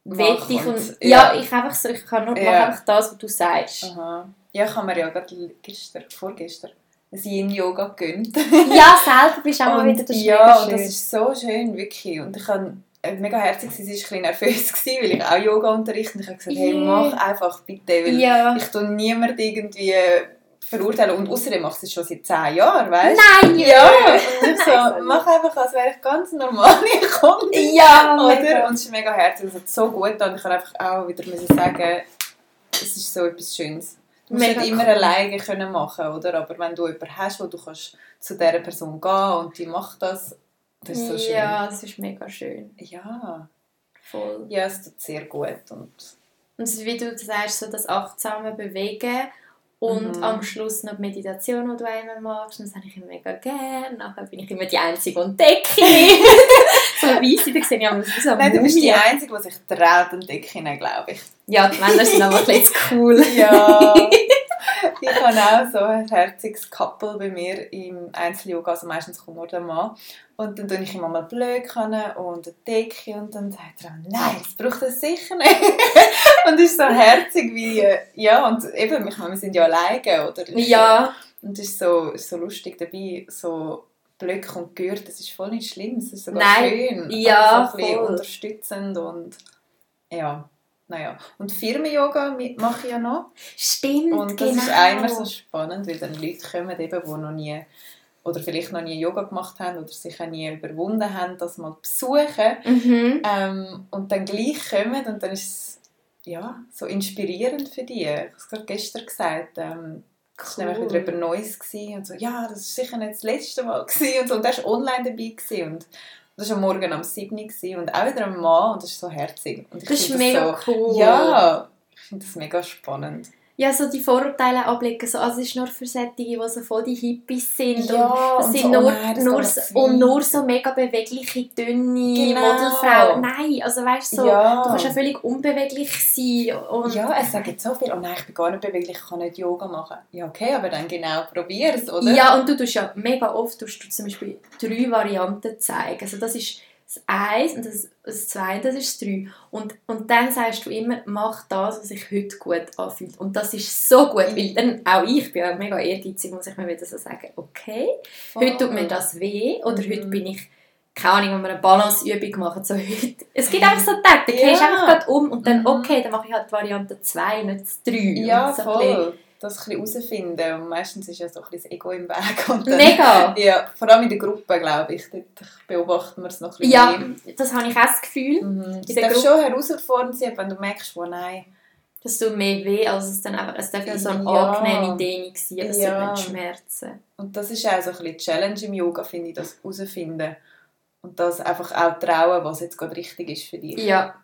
wettig und, ja. ja. ich einfach so, ich kann nur Ja. einfach das, was du sagst. Aha. Ja, ich habe mir ja gerade gestern, vorgestern ein Yin-Yoga gegönnt. Ja, selber bist du auch mal wieder das ja, und das ist so schön, wirklich. Und ich habe äh, mega herzig, sie war ein bisschen nervös, gewesen, weil ich auch Yoga unterrichte. Und ich habe gesagt, hey, mach einfach bitte, weil ja. ich tue niemand irgendwie verurteilen. Und außerdem macht sie es schon seit 10 Jahren, weißt Nein, Ja, und ich so, Nein, mach einfach, als wäre ich ganz normale Kundin. Ja, Oder? Und es ist mega herzig, es hat so gut und ich kann einfach auch wieder sagen, es ist so etwas Schönes. Du musst Mega nicht immer cool. alleine können machen, oder? Aber wenn du jemanden hast, wo du kannst zu dieser Person gehen und die macht das, das ist so schön. Ja, das ist mega schön. Ja, Voll. ja es tut sehr gut. Und Und wie du sagst, so das achtsame Bewegen und Mhm. am Schluss noch die Meditation, die du einmal machst. Das habe ich immer mega gerne. Nachher bin ich immer die Einzige und decke So weisse, da sehe ich immer so Nein, du bist die. Einzige, die sich traut und Decke glaube ich. Ja, die Männer sind aber ein bisschen cool. Ja. ich habe auch so ein herziges Couple bei mir im Einzel-Yoga, also meistens kommt nur der Mann. Und dann tue ich ihm mal Blöcke und eine Decke und dann sagt er, nein, das braucht er sicher nicht. und es ist so herzig wie, ja, und eben, ich meine, wir sind ja alleine, oder? Ja, Und es ist so, ist so lustig dabei, so Blöcke und Gürtel, das ist voll nicht schlimm, es ist sogar Nein. schön. Ja, also so ein bisschen voll. unterstützend und ja, naja. Und Firmen-Yoga mache ich ja noch. stimmt, Und das genau. ist einmal so spannend, weil dann Leute kommen, eben, die noch nie oder vielleicht noch nie Yoga gemacht haben oder sich auch nie überwunden haben, das mal besuchen Mhm. ähm, und dann gleich kommen und dann ist es ja, so inspirierend für die. Ich habe es gerade gestern gesagt, ähm, es war nämlich wieder etwas Neues und so, ja, das war sicher nicht das letzte Mal gewesen und so. Und der war online dabei gewesen und das war am Morgen am 7. Uhr und auch wieder ein Mann und das ist so herzig. Und ich Das ist mega so, cool. Ja, Ich finde das mega spannend ja, so die Vorurteile ablegen. So, also es ist nur für solche, die so voll die Hippies sind. Ja, und, und sind so, nur, oh nein, nur, so, und nur so mega bewegliche, dünne Genau. Modelfrauen. Nein, also weißt du, so, Ja. du kannst ja völlig unbeweglich sein. Und Ja, es sagt so viel, oh nein, ich bin gar nicht beweglich, ich kann nicht Yoga machen. Ja, okay, aber dann genau, probier es, oder? Ja, und du tust ja mega oft tust du zum Beispiel drei Varianten zeigen. Also das ist das Eins und das, das Zwei, das ist das Drei. Und, und dann sagst du immer, mach das, was sich heute gut anfühlt. Und das ist so gut, weil dann auch ich bin ja mega ehrgeizig, muss ich mir wieder so sagen, okay, heute tut mir das weh oder Mhm. heute bin ich keine Ahnung, wenn wir eine Balanceübung machen, so heute. Es gibt einfach so Tage, da Ja. gehst du einfach gerade um und dann, Mhm. okay, dann mache ich halt Variante 2, nicht das 3. Ja, so voll. Das ein herausfinden. Und meistens ist ja so ein bisschen das Ego im Weg. Und dann, Mega! Ja, vor allem in der Gruppe, glaube ich. Dort beobachten wir es noch ein bisschen Ja, mehr. das habe ich auch das Gefühl. Mhm. Es darf schon herausfordernd sein, wenn du merkst, wo nein. Das tut mehr weh, als es dann einfach, es darf ja so eine Ja. angenehme Dehnung sein, aber es Ja. nicht schmerzen. Und das ist auch so ein bisschen die Challenge im Yoga, finde ich, das herausfinden. Und das einfach auch trauen, was jetzt gerade richtig ist für dich. Ja,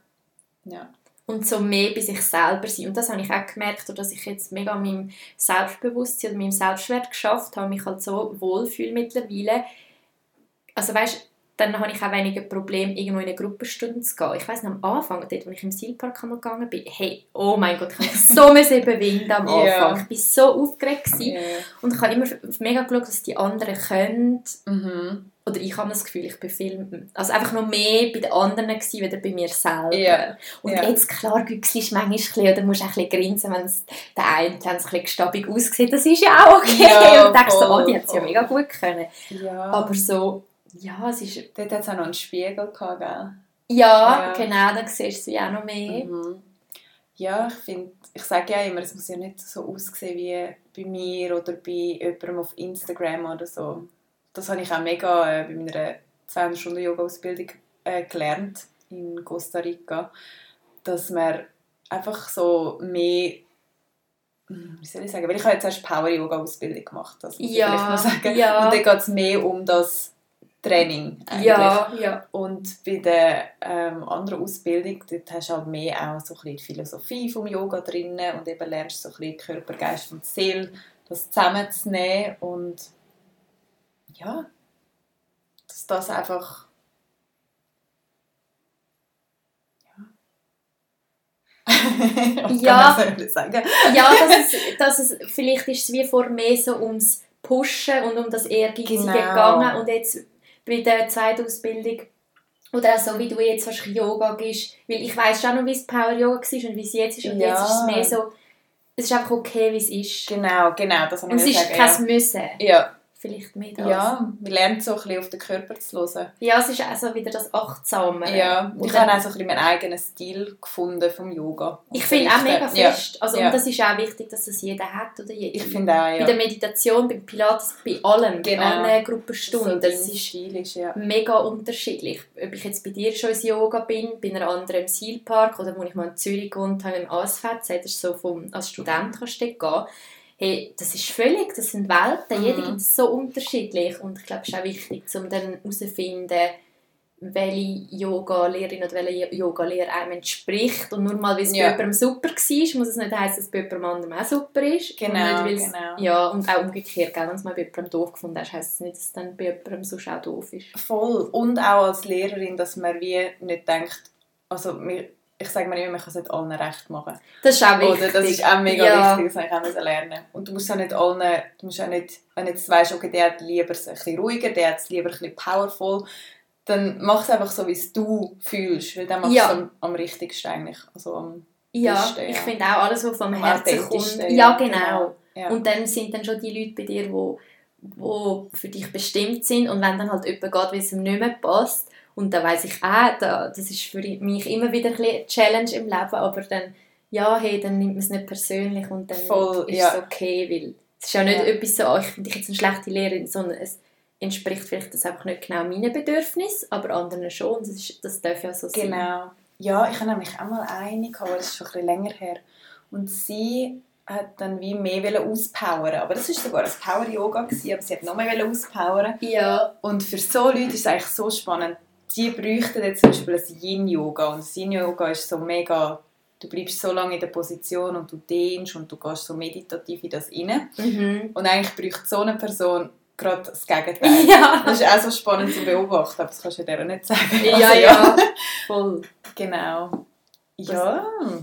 Ja. Und so mehr bei sich selber sein. Und das habe ich auch gemerkt, dass ich jetzt mega an meinem Selbstbewusstsein und meinem Selbstwert geschafft habe, mich halt so wohlfühle mittlerweile. Also weißt dann habe ich auch weniger Problem, irgendwo in eine Gruppenstunde zu gehen. Ich weiss noch, am Anfang, dort, als ich im Zielpark einmal gegangen bin, hey, oh mein Gott, ich habe so müssen überwinden am Anfang. Ja. Ich war so aufgeregt. Gewesen. Ja. Und ich habe immer mega geschaut, dass die anderen können. Mhm. Oder ich habe das Gefühl, ich bin viel, also einfach noch mehr bei den anderen gewesen, wieder bei mir selber. Ja. Und jetzt, klar, güchselst du manchmal ein bisschen, oder musst ein bisschen grinsen, wenn es der eine ein bisschen gestabig aussieht. Das ist ja auch okay. Ja, und denkst so, oh, die hat es ja mega gut können. ja. Aber so, ja, es ist, Dort hat es auch noch einen Spiegel gehabt, gell? ja, Ja. genau, dann siehst du sie auch noch mehr. Mhm. Ja, ich finde, ich sage ja immer, es muss ja nicht so aussehen wie bei mir oder bei jemandem auf Instagram oder so. Das habe ich auch mega äh, bei meiner 200 Stunden Yoga-Ausbildung äh, gelernt in Costa Rica, dass man einfach so mehr hm, wie soll ich sagen, weil ich habe jetzt erst Power-Yoga-Ausbildung gemacht, das muss Ja, ich vielleicht noch sagen. ja. Und dann geht es mehr um das Training eigentlich. Ja, ja. Und bei der ähm, anderen Ausbildung, dort hast du halt mehr auch so ein bisschen die Philosophie vom Yoga drin und eben lernst so ein bisschen Körper, Geist und Seele, das zusammenzunehmen und ja, dass das einfach ja? Ja, dass es, dass es, vielleicht ist es wie vor mehr so ums Pushen und um das Ehrgeizige Genau. gegangen und jetzt bei der zweiten Ausbildung oder auch so wie du jetzt wahrscheinlich Yoga gehst, weil ich weiß schon noch, wie es Power Yoga war und wie es jetzt ist und Ja. jetzt ist es mehr so, es ist einfach okay, wie es ist. Genau, genau, das Und es ist kein Müssen. Ja. Vielleicht mehr das. ja, man lernt so ein bisschen auf den Körper zu hören. Ja, es ist auch so wieder das Achtsame. Ja, Und ich habe auch so ein bisschen meinen eigenen Stil gefunden vom Yoga. Ich finde auch mega Ja. fest. Also, Ja. Und das ist auch wichtig, dass das jeder hat oder jede. Ich finde auch, Bei der ja. Meditation, beim Pilates, bei allem, Genau. bei allen So Gruppenstunden. dein das ist ist, ja. mega unterschiedlich. Ob ich jetzt bei dir schon ins Yoga bin, bei einer anderen im Sealpark oder wo ich mal in Zürich gewohnt habe, im ASFZ, das ist so vom, als Student kannst du gehen. Hey, das ist völlig, das sind Welten, Mhm. jeder gibt es so unterschiedlich und ich glaube, es ist auch wichtig, um dann herauszufinden, welche Yoga-Lehrerin oder welcher Yoga-Lehrer einem entspricht und nur mal, weil es Ja. bei jemandem super war, muss es nicht heißen, dass es bei jemandem anderem auch super ist. Genau, und nicht, genau. Ja, und auch umgekehrt, gell, wenn es mal bei jemandem doof gefunden hast, heisst es nicht, dass es dann bei jemandem sonst auch doof ist. Voll. Und auch als Lehrerin, dass man wie nicht denkt, also mir- ich sage mir immer, man kann es nicht allen recht machen. Das ist auch wichtig. Oder das ist auch mega ja. wichtig, das habe ich auch lernen. Und du musst auch nicht allen, du musst auch nicht, wenn du jetzt weißt, okay, der hat lieber es ein bisschen ruhiger, der hat es lieber ein bisschen powerful, dann mach es einfach so, wie es du fühlst, weil dann machst Ja. du es am, am richtigsten eigentlich. Also am, Ja, Beste, ja. ich finde auch alles, was vom Am Herzen kommt. Ja, genau. ja. Und dann sind dann schon die Leute bei dir, wo, wo für dich bestimmt sind. Und wenn dann halt jemand geht, weil es ihm nicht mehr passt, und dann weiss ich auch, da, das ist für mich immer wieder ein Challenge im Leben, aber dann, ja, hey, dann nimmt man es nicht persönlich und dann Voll, ist ja. es okay, weil es ist ja nicht Ja. etwas so, oh, ich finde dich jetzt eine schlechte Lehrerin, sondern es entspricht vielleicht das einfach nicht genau meinen Bedürfnissen, aber anderen schon. Das, ist, das darf ja so sein. Genau. Ja, ich habe nämlich auch mal eine gehabt, aber das ist schon ein bisschen länger her. Und sie hat dann wie mehr auspowern. Aber das war sogar ein Power-Yoga, aber sie hat noch mehr auspowern. Ja, Und für so Leute ist es eigentlich so spannend. Die bräuchten jetzt zum Beispiel ein Yin-Yoga. Und das Yin-Yoga ist so mega du bleibst so lange in der Position und du dehnst und du gehst so meditativ in das rein. Mhm. Und eigentlich braucht so eine Person gerade das Gegenteil. Ja. Das ist auch so spannend zu beobachten, aber das kannst du dir nicht sagen. Ja, Also, ja, voll. Genau. Ja. Das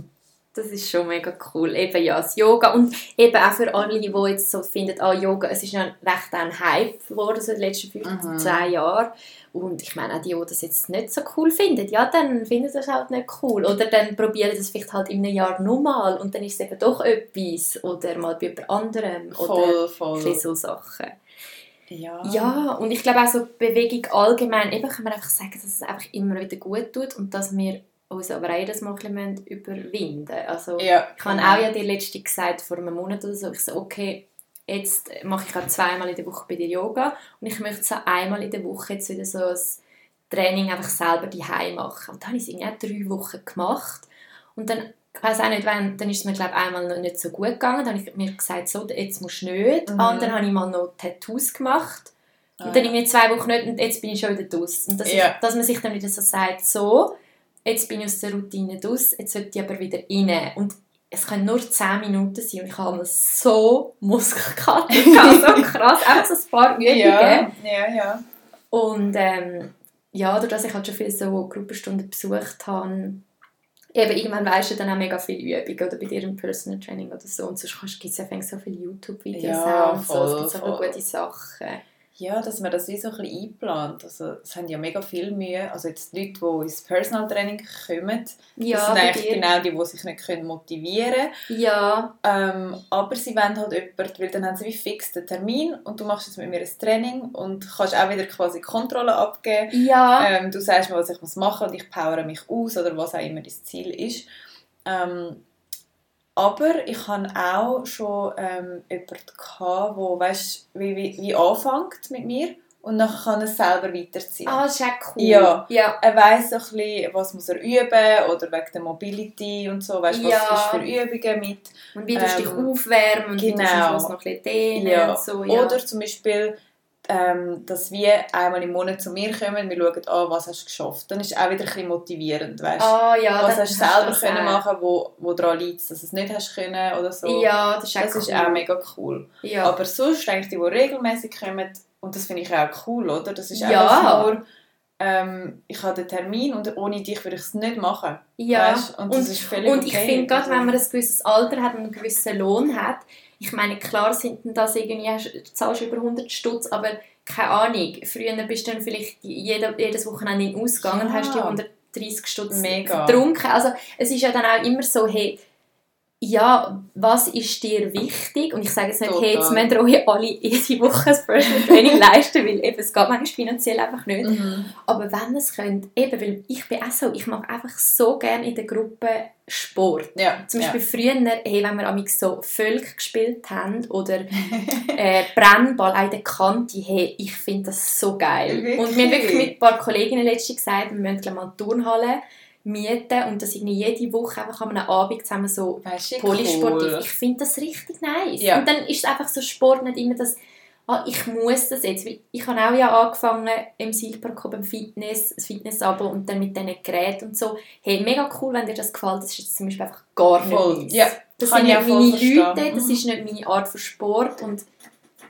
ist schon mega cool. Eben ja, das Yoga und eben auch für alle, die jetzt so finden, ah, Yoga, es ist ja recht ein Hype geworden so in den letzten fünf, Mhm. zehn Jahren. Und ich meine, auch die, die das jetzt nicht so cool finden, ja, dann finden sie das halt nicht cool. Oder dann probieren das vielleicht halt in einem Jahr nochmal und dann ist es eben doch etwas. Oder mal bei jemand anderem. Oder Voll, bisschen voll. so Sachen. Ja. Ja, und ich glaube auch so Bewegung allgemein, eben kann man einfach sagen, dass es einfach immer wieder gut tut und dass wir uns aber auch jedes Mal ein bisschen überwinden. Also, Ja. ich habe auch ja dir letztens gesagt, vor einem Monat oder so, ich so, okay, jetzt mache ich auch zweimal in der Woche bei dir Yoga und ich möchte so einmal in der Woche jetzt wieder so ein Training einfach selber daheim machen. Und dann habe ich es irgendwie auch drei Wochen gemacht und dann, ich weiß auch nicht, wann, dann ist es mir glaube einmal noch nicht so gut gegangen, dann habe ich mir gesagt, so, jetzt musst du nicht. Mhm. Und dann habe ich mal noch Tattoos gemacht Ah, und dann irgendwie zwei Wochen nicht und jetzt bin ich schon wieder draus. Und das Ja. ist, dass man sich dann wieder so sagt, so, jetzt bin ich aus der Routine draus, jetzt sollte ich aber wieder rein. Und es können nur 10 Minuten sein und ich habe so Muskelkater so krass, einfach so ein paar Übungen. ja, ja, ja. Und ähm, ja, dadurch, dass ich halt schon viele so Gruppenstunden besucht habe, eben irgendwann weisst du dann auch mega viele Übungen oder bei dir im Personal Training oder so und sonst gibt es ja so viele YouTube-Videos Ja, auch und so, es voll, gibt so viele voll. gute Sachen. Ja, dass man das wie so ein bisschen einplant. Also, es haben ja mega viel Mühe. Also jetzt die Leute, die ins Personal Training kommen, Ja, das sind eigentlich dir. genau die, die sich nicht können motivieren können. Ja, Ähm, aber sie wollen halt jemanden, weil dann haben sie wie fix den Termin und du machst jetzt mit mir ein Training und kannst auch wieder quasi Kontrolle abgeben. ja. Ähm, du sagst mir, was ich muss machen und ich powere mich aus oder was auch immer das Ziel ist. Ähm, aber ich hatte auch schon ähm, jemanden, gehabt, der weißt, wie, wie, wie anfängt mit mir und dann kann er es selber weiterziehen. Ah, das ist auch cool. Ja. ja. Er weiss so ein bisschen, was muss er üben oder wegen der Mobility und so, weißt, was Ja. ist für Übungen mit. Und wie tust du dich Ähm, aufwärmen und wie tust du genau. Schluss noch ein bisschen dehnen Ja. und so. Ja. Oder zum Beispiel, ähm, dass wir einmal im Monat zu mir kommen, wir schauen an, was hast du geschafft. Dann ist es auch wieder ein bisschen motivierend, weißt ah, ja, was hast du selber können machen, wo, wo daran liegt, dass du es nicht hast können oder so. Ja, das ist auch das cool. ist auch mega cool. ja. Aber sonst, eigentlich die, die regelmäßig kommen, und das finde ich auch cool, oder? Das ist Ja. nur, ähm, ich habe den Termin und ohne dich würde ich es nicht machen. ja. Weißt? Und das Und- Und ich okay. finde, gerade Also- wenn man ein gewisses Alter hat und einen gewissen Lohn hat, ich meine, klar sind denn das irgendwie, hast- du zahlst über 100 Stutz, aber keine Ahnung, früher bist du dann vielleicht jede, jedes Wochenende in den Ausgang und Ja. hast die 130 Stutz Mega. getrunken. Also es ist ja dann auch immer so, hey, ja, was ist dir wichtig? Und ich sage jetzt nicht, hey, jetzt Total. müsst ihr euch alle jede Woche ein Personal Training leisten, weil eben, es geht manchmal finanziell einfach nicht. Mhm. Aber wenn es könnt, eben, weil ich bin auch so, ich mache einfach so gerne in der Gruppe Sport. Ja, Zum ja. Beispiel früher, hey, wenn wir amig so Völk gespielt haben oder äh, Brennball an der Kante, hey, ich finde das so geil. Wirklich? Und wir haben wirklich mit ein paar Kolleginnen letztens gesagt, wir müssen gleich mal Turnhalle mieten und das irgendwie jede Woche einfach an einem Abend zusammen so Weißt du, wie polysportiv. cool. Ich finde das richtig nice. Ja. Und dann ist es einfach so Sport nicht immer das, ah, ich muss das jetzt. Ich habe auch ja angefangen im Silberco beim Fitness, das Fitness-Abo und dann mit diesen Geräten und so. Hey, mega cool, wenn dir das gefällt. Das ist jetzt zum Beispiel einfach gar nicht Voll. Ja, Das sind voll meine verstehen. Leute, das Mhm. ist nicht meine Art von Sport und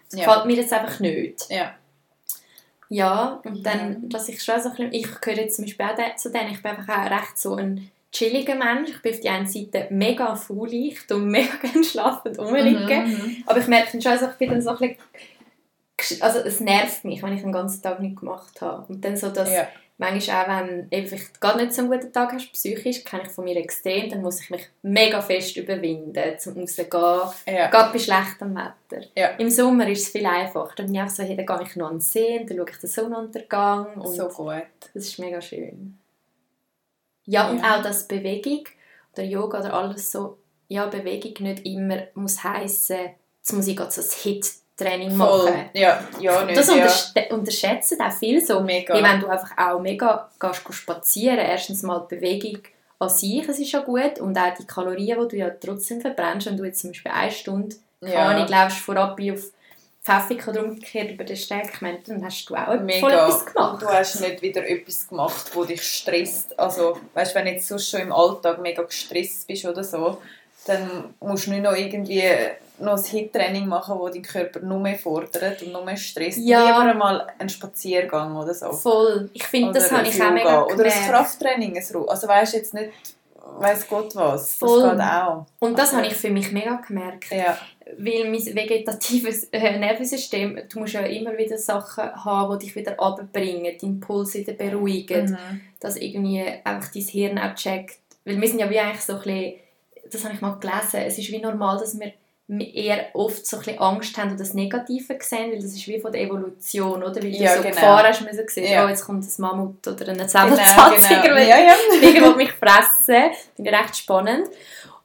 das Ja. gefällt mir jetzt einfach nicht. Ja. Ja, und Ja. dann, dass ich schon so ein bisschen, ich gehöre jetzt zum Beispiel auch zu denen, ich bin einfach auch recht so ein chilliger Mensch. Ich bin auf der einen Seite mega faul, ich tue mega gerne schlafen und rumliegen. Mhm. Aber ich merke dann schon, also ich bin dann so ein bisschen, also es nervt mich, wenn ich den ganzen Tag nichts gemacht habe. Und dann so, dass Ja. Manchmal auch, wenn eben vielleicht gar nicht so einen guten Tag hast, psychisch, kenne ich von mir extrem, dann muss ich mich mega fest überwinden, zum rauszugehen. Ja. Gerade bei schlechtem Wetter. Ja. Im Sommer ist es viel einfacher. Dann bin ich einfach so, hey, dann gehe ich noch an den See und dann schaue ich den Sonnenuntergang. Und So gut. das ist mega schön. Ja, und Ja. auch das Bewegung oder Yoga oder alles so, ja, Bewegung nicht immer muss heissen, jetzt muss ich gerade so ein Hit-Training Voll. machen. Ja, ja, nicht. Das ja. unterste- unterschätzen auch viel so. Mega. Wie wenn du einfach auch mega gehst, gehst spazieren. Erstens mal die Bewegung an sich, es ist ja gut. Und auch die Kalorien, die du ja trotzdem verbrennst. Wenn du jetzt zum Beispiel eine Stunde, keine ja. Ahnung, läufst vorab auf Pfeffig oder umgekehrt über den Steg gemeint, dann hast du auch Mega. voll etwas gemacht. Du hast nicht wieder etwas gemacht, wo dich stresst. Also, weißt, wenn du jetzt sonst schon im Alltag mega gestresst bist oder so, dann musst du nicht noch irgendwie noch ein Hit-Training machen, wo dein Körper nur mehr fordert und nur mehr stresst. Ja. Lieber mal einen Spaziergang oder so. Voll. Ich finde, das habe ich auch mega. Oder ein. Krafttraining. Also weißt jetzt nicht, weiss Gott was. Voll. Das geht auch. Und das Also, habe ich für mich mega gemerkt. Ja, Weil mein vegetatives äh, Nervensystem, du musst ja immer wieder Sachen haben, die dich wieder runterbringen, deinen Puls wieder beruhigen, mhm. dass irgendwie einfach dein Hirn auch checkt. Weil wir sind ja wie eigentlich so ein bisschen, das habe ich mal gelesen, es ist wie normal, dass wir eher oft so ein bisschen Angst haben und das Negative sehen, weil das ist wie von der Evolution, oder? Weil Ja, du so genau. Gefahr hast müssen sehen, Ja. oh, jetzt kommt ein Mammut oder ein genau, Säbelzahntiger, genau. weil Ja, ja. mich fressen. Finde ich recht spannend.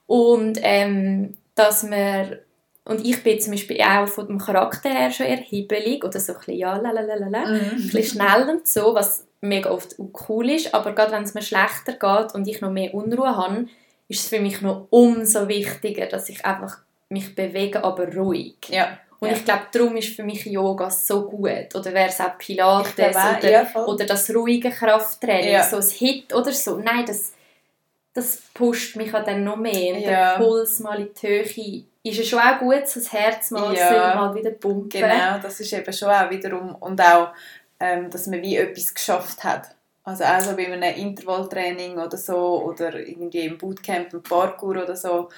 Und ähm, dass wir und ich bin zum Beispiel auch von dem Charakter her schon eher hibbelig oder so ein bisschen ja, lalalala, ein Mhm. bisschen schnell und so, was mega oft cool ist, aber gerade wenn es mir schlechter geht und ich noch mehr Unruhe habe, ist es für mich noch umso wichtiger, dass ich einfach mich bewege, aber ruhig. Ja. Und Ja. ich glaube, darum ist für mich Yoga so gut. Oder wäre es auch Pilates glaube oder, ja, oder das ruhige Krafttraining, Ja. so ein Hit oder so. Nein, das, das pusht mich dann noch mehr. Und der Puls mal in die Höhe ist ja schon auch gut, so das Herz mal, mal wieder pumpen. Genau, das ist eben schon auch wiederum und auch, ähm, dass man wie etwas geschafft hat. Also auch so bei einem Intervalltraining oder so oder irgendwie im Bootcamp, im Parkour oder so.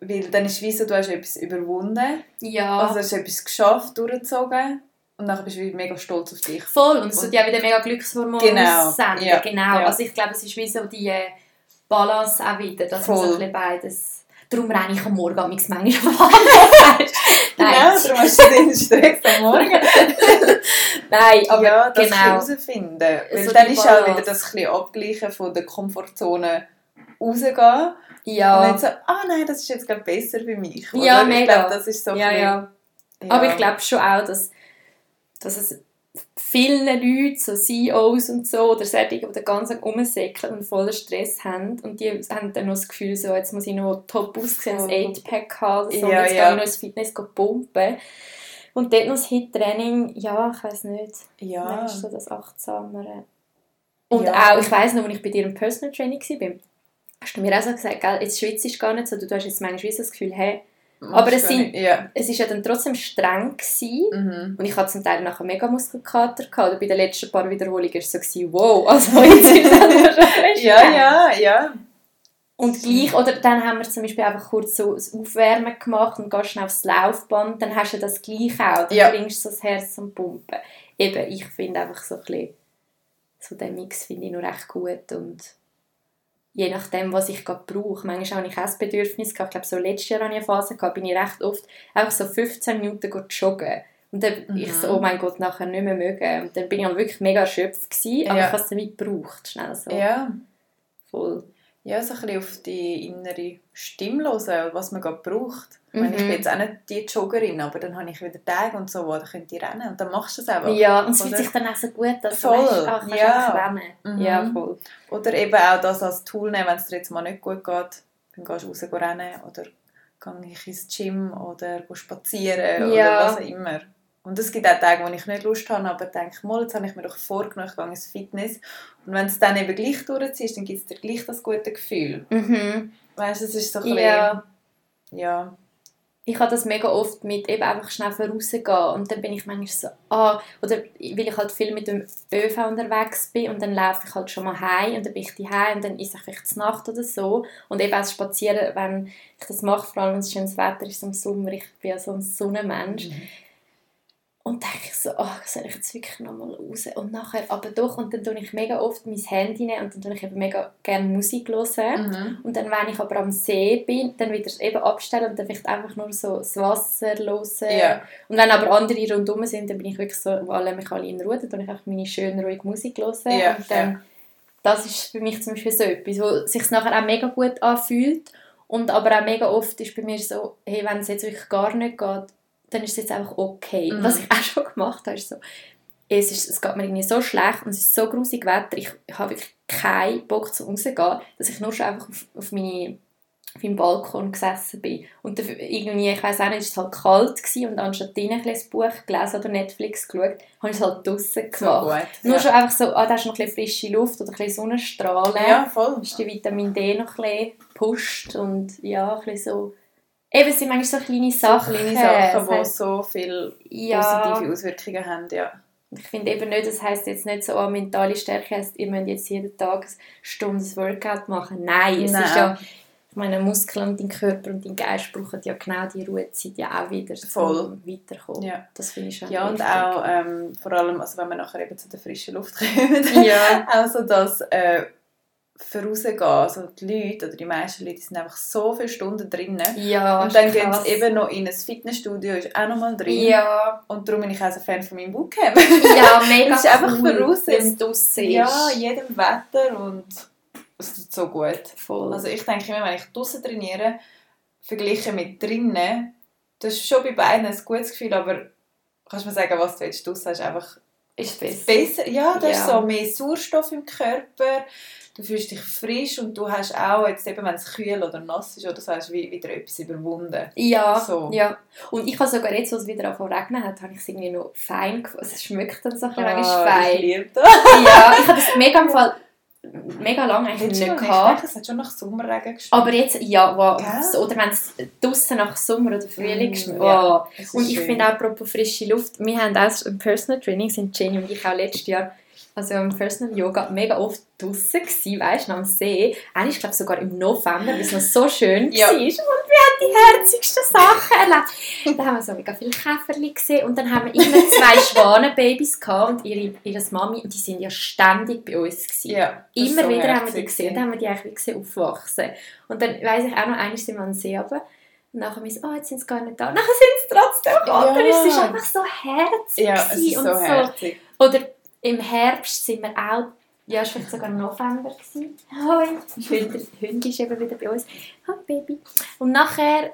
Weil dann ist es wie so, du hast etwas überwunden, Ja, also hast etwas geschafft, durchgezogen und dann bist du wie mega stolz auf dich. voll. Und es tut ja wieder mega Glückshormone Genau, aussenden. ja, Genau. ja. Also ich glaube, es ist wie so die äh, Balance auch wieder, dass man so Voll. ein bisschen beides... Darum renne ich am Morgen manchmal manchmal Nein. Genau, darum hast du den Stress am Morgen. Nein, aber ja, das genau. herausfinden. Weil So dann ist auch Balance. wieder das ein bisschen Abgleichen von der Komfortzone rausgehen. Und Ja, nicht so, ah nein, das ist jetzt gerade besser für mich. Ja, oder? Ich mega. glaube, das ist so ja, ja. ja. Aber ich glaube schon auch, dass, dass es vielen Leuten, so CEOs und so, oder solche, die den ganzen Tag rumsäckeln und voller Stress haben und die haben dann noch das Gefühl, so, jetzt muss ich noch top aussehen, ein Voll. 8-Pack haben, so, Ja, und jetzt ja. gehe ich noch ins Fitness pumpen. Und dort noch das Hit-Training, ja, ich weiß nicht, ja. ja. ist so das Achtsamere. Und Ja. auch, ich weiß noch, als ich bei dir im Personal Training war, hast du mir auch so gesagt, gell, jetzt Schweiz ist gar nicht so, du hast jetzt manchmal das Gefühl, hey, aber es sind- Ja. es war ja dann trotzdem streng. Gewesen. Mhm. Und ich hatte zum Teil nachher mega Muskelkater. Gehabt. Bei den letzten paar Wiederholungen war es so, gewesen, wow, also jetzt ist es schon Ja, ja, ja. Und gleich, oder dann haben wir zum Beispiel einfach kurz so das Aufwärmen gemacht und gehst schnell aufs Laufband, dann hast du das gleich auch. Dann Ja. bringst du so das Herz zum Pumpen. Eben, ich finde einfach so ein bisschen, so den Mix finde ich noch recht gut und je nachdem, was ich gerade brauche. Manchmal habe ich auch das Bedürfnis gehabt, ich glaube, so letztes Jahr hatte ich eine Phase, gehabt, bin ich recht oft einfach so 15 Minuten joggen. Und dann Mhm. ich so, oh mein Gott, nachher nicht mehr mögen. Und dann bin ich halt wirklich mega erschöpft gewesen, aber Ja. ich habe es nicht gebraucht, schnell so. Ja. Voll. Ja, so ein bisschen auf die innere Stimme hören, was man gerade braucht. Ich, meine, ich Mhm. bin jetzt auch nicht die Joggerin, aber dann habe ich wieder Tage und so, wo da könnte ich rennen. Und dann machst du es einfach. Ja, und es fühlt sich dann auch so gut an. Voll, Weißt, ach, kannst ja. rennen. Mhm. Ja, voll. Oder eben auch das als Tool nehmen, wenn es dir jetzt mal nicht gut geht. Dann gehst du raus rennen oder gehe ich ins Gym oder spazieren Ja. oder was auch immer. Und es gibt auch Tage, wo ich nicht Lust habe, aber denke, mal, jetzt habe ich mir doch vorgenommen, ich gehe ins Fitness. Und wenn es dann eben gleich durchziehst, dann gibt es dir gleich das gute Gefühl. Mhm. Weißt du, es ist so ein Ja. bisschen, ja, Ich habe das mega oft mit eben einfach schnell vorausgehen und dann bin ich manchmal so, ah, oder weil ich halt viel mit dem ÖV unterwegs bin und dann laufe ich halt schon mal heim und dann bin ich heim und dann ist es vielleicht zur Nacht oder so und eben auch das Spazieren, wenn ich das mache, vor allem wenn es schönes Wetter ist im Sommer, ich bin ja so ein Sonnenmensch und denke ich so, ach, soll ich jetzt wirklich noch mal raus und nachher, aber doch und dann tue ich mega oft mein Handy nehmen und dann tue ich eben mega gerne Musik hören Mhm. und dann, wenn ich aber am See bin, dann wieder eben abstellen und dann vielleicht einfach nur so das Wasser hören. Ja. Und wenn aber andere rundherum sind, dann bin ich wirklich so, wo alle mich alle in Ruhe, dann tue ich einfach meine schöne, ruhige Musik hören. Ja, und dann, das ist für mich zum Beispiel so etwas, wo sich nachher auch mega gut anfühlt. Und aber auch mega oft ist bei mir so, hey, wenn es jetzt wirklich gar nicht geht, dann ist es jetzt einfach okay. Mhm. was ich auch schon gemacht habe, ist so, es, ist, es geht mir irgendwie so schlecht und es ist so grusig Wetter, ich habe wirklich keinen Bock zum rausgehen, dass ich nur schon einfach auf, auf meine auf dem Balkon gesessen bin. Und dafür, irgendwie, ich weiß auch nicht, es war halt kalt gewesen, und anstatt drinnen ein Buch gelesen oder Netflix geschaut, habe ich es halt draußen gemacht. So gut, Nur ja. schon einfach so, ah, da ist noch ein bisschen frische Luft oder ein bisschen Sonnenstrahlen. Ja, voll. Ist die Vitamin D noch ein bisschen gepusht und ja, ein bisschen so... Eben, es sind manchmal so kleine Sachen. So kleine Sachen, die heißt, so viele ja, positive Auswirkungen haben, ja. Ich finde eben nicht, das heisst jetzt nicht so, oh, mentale Stärke heisst, ihr müsst jetzt jeden Tag eine Stunde Workout machen. Nein, es Nein. ist ja ich meine, Muskeln und dein Körper und dein Geist brauchen ja genau die Ruhezeit ja auch wieder, Voll. um weiterzukommen. Ja. Das finde ich schon Ja, und auch ähm, vor allem, also wenn wir nachher eben zu der frischen Luft kommen, ja. auch so das äh, vorausgehen, also die Leute oder die meisten Leute sind einfach so viele Stunden drinnen ja, und dann gehen sie eben noch in ein Fitnessstudio, ist auch noch mal drin ja. und darum bin ich auch so Fan von meinem Bootcamp. Ja, mega Es ist einfach cool, voraus, wenn es Ja, jedem Wetter und es tut so gut. Voll. Also ich denke immer, wenn ich draußen trainiere, verglichen mit drinnen, das ist schon bei beiden ein gutes Gefühl, aber kannst du mir sagen, was du willst? Du sagst einfach ist besser. besser. Ja, da ja. ist so mehr Sauerstoff im Körper, du fühlst dich frisch und du hast auch, jetzt eben, wenn es kühl oder nass ist oder so, hast du wieder etwas überwunden. Ja, so. ja. Und ich habe sogar jetzt, als es wieder angefangen regnen hat, habe ich es irgendwie noch fein gefunden. Es schmeckt dann so ein ah, fein. Ich liebe das. ja, ich habe das mega im Fall mega lange eigentlich nicht gehabt. Es hat schon nach Sommerregen geschmeckt. Aber jetzt, ja, wow, ja. oder wenn es draußen nach Sommer oder Frühling mm, geschmeckt. Ja, und ich finde auch, apropos frische Luft, wir haben auch im Personal Training, sind Jenny und ich auch letztes Jahr also im Personal Yoga mega oft draußen gsi, weißt du, am See. Eigentlich glaube sogar im November, weil es noch so schön ja. war. Und wir haben die herzigsten Sachen erlebt. Da haben wir so mega viele Käferchen gesehen und dann haben wir immer zwei Schwanenbabys gehabt und ihre, ihre Mami, und die sind ja ständig bei uns gewesen. Ja, immer so wieder haben wir die gesehen, dann haben wir die eigentlich gesehen aufwachsen. Und dann weiss ich auch noch, einmal sind wir am See runter und nachher wir so, oh, jetzt sind sie gar nicht da. Nachher sind sie trotzdem da. Ja. Es einfach so herzig. Ja, es ist so herzig. Oder im Herbst sind wir auch, ja, es war sogar November. Gewesen. Hoi, Hund ist eben wieder bei uns. Hi, Baby. Und nachher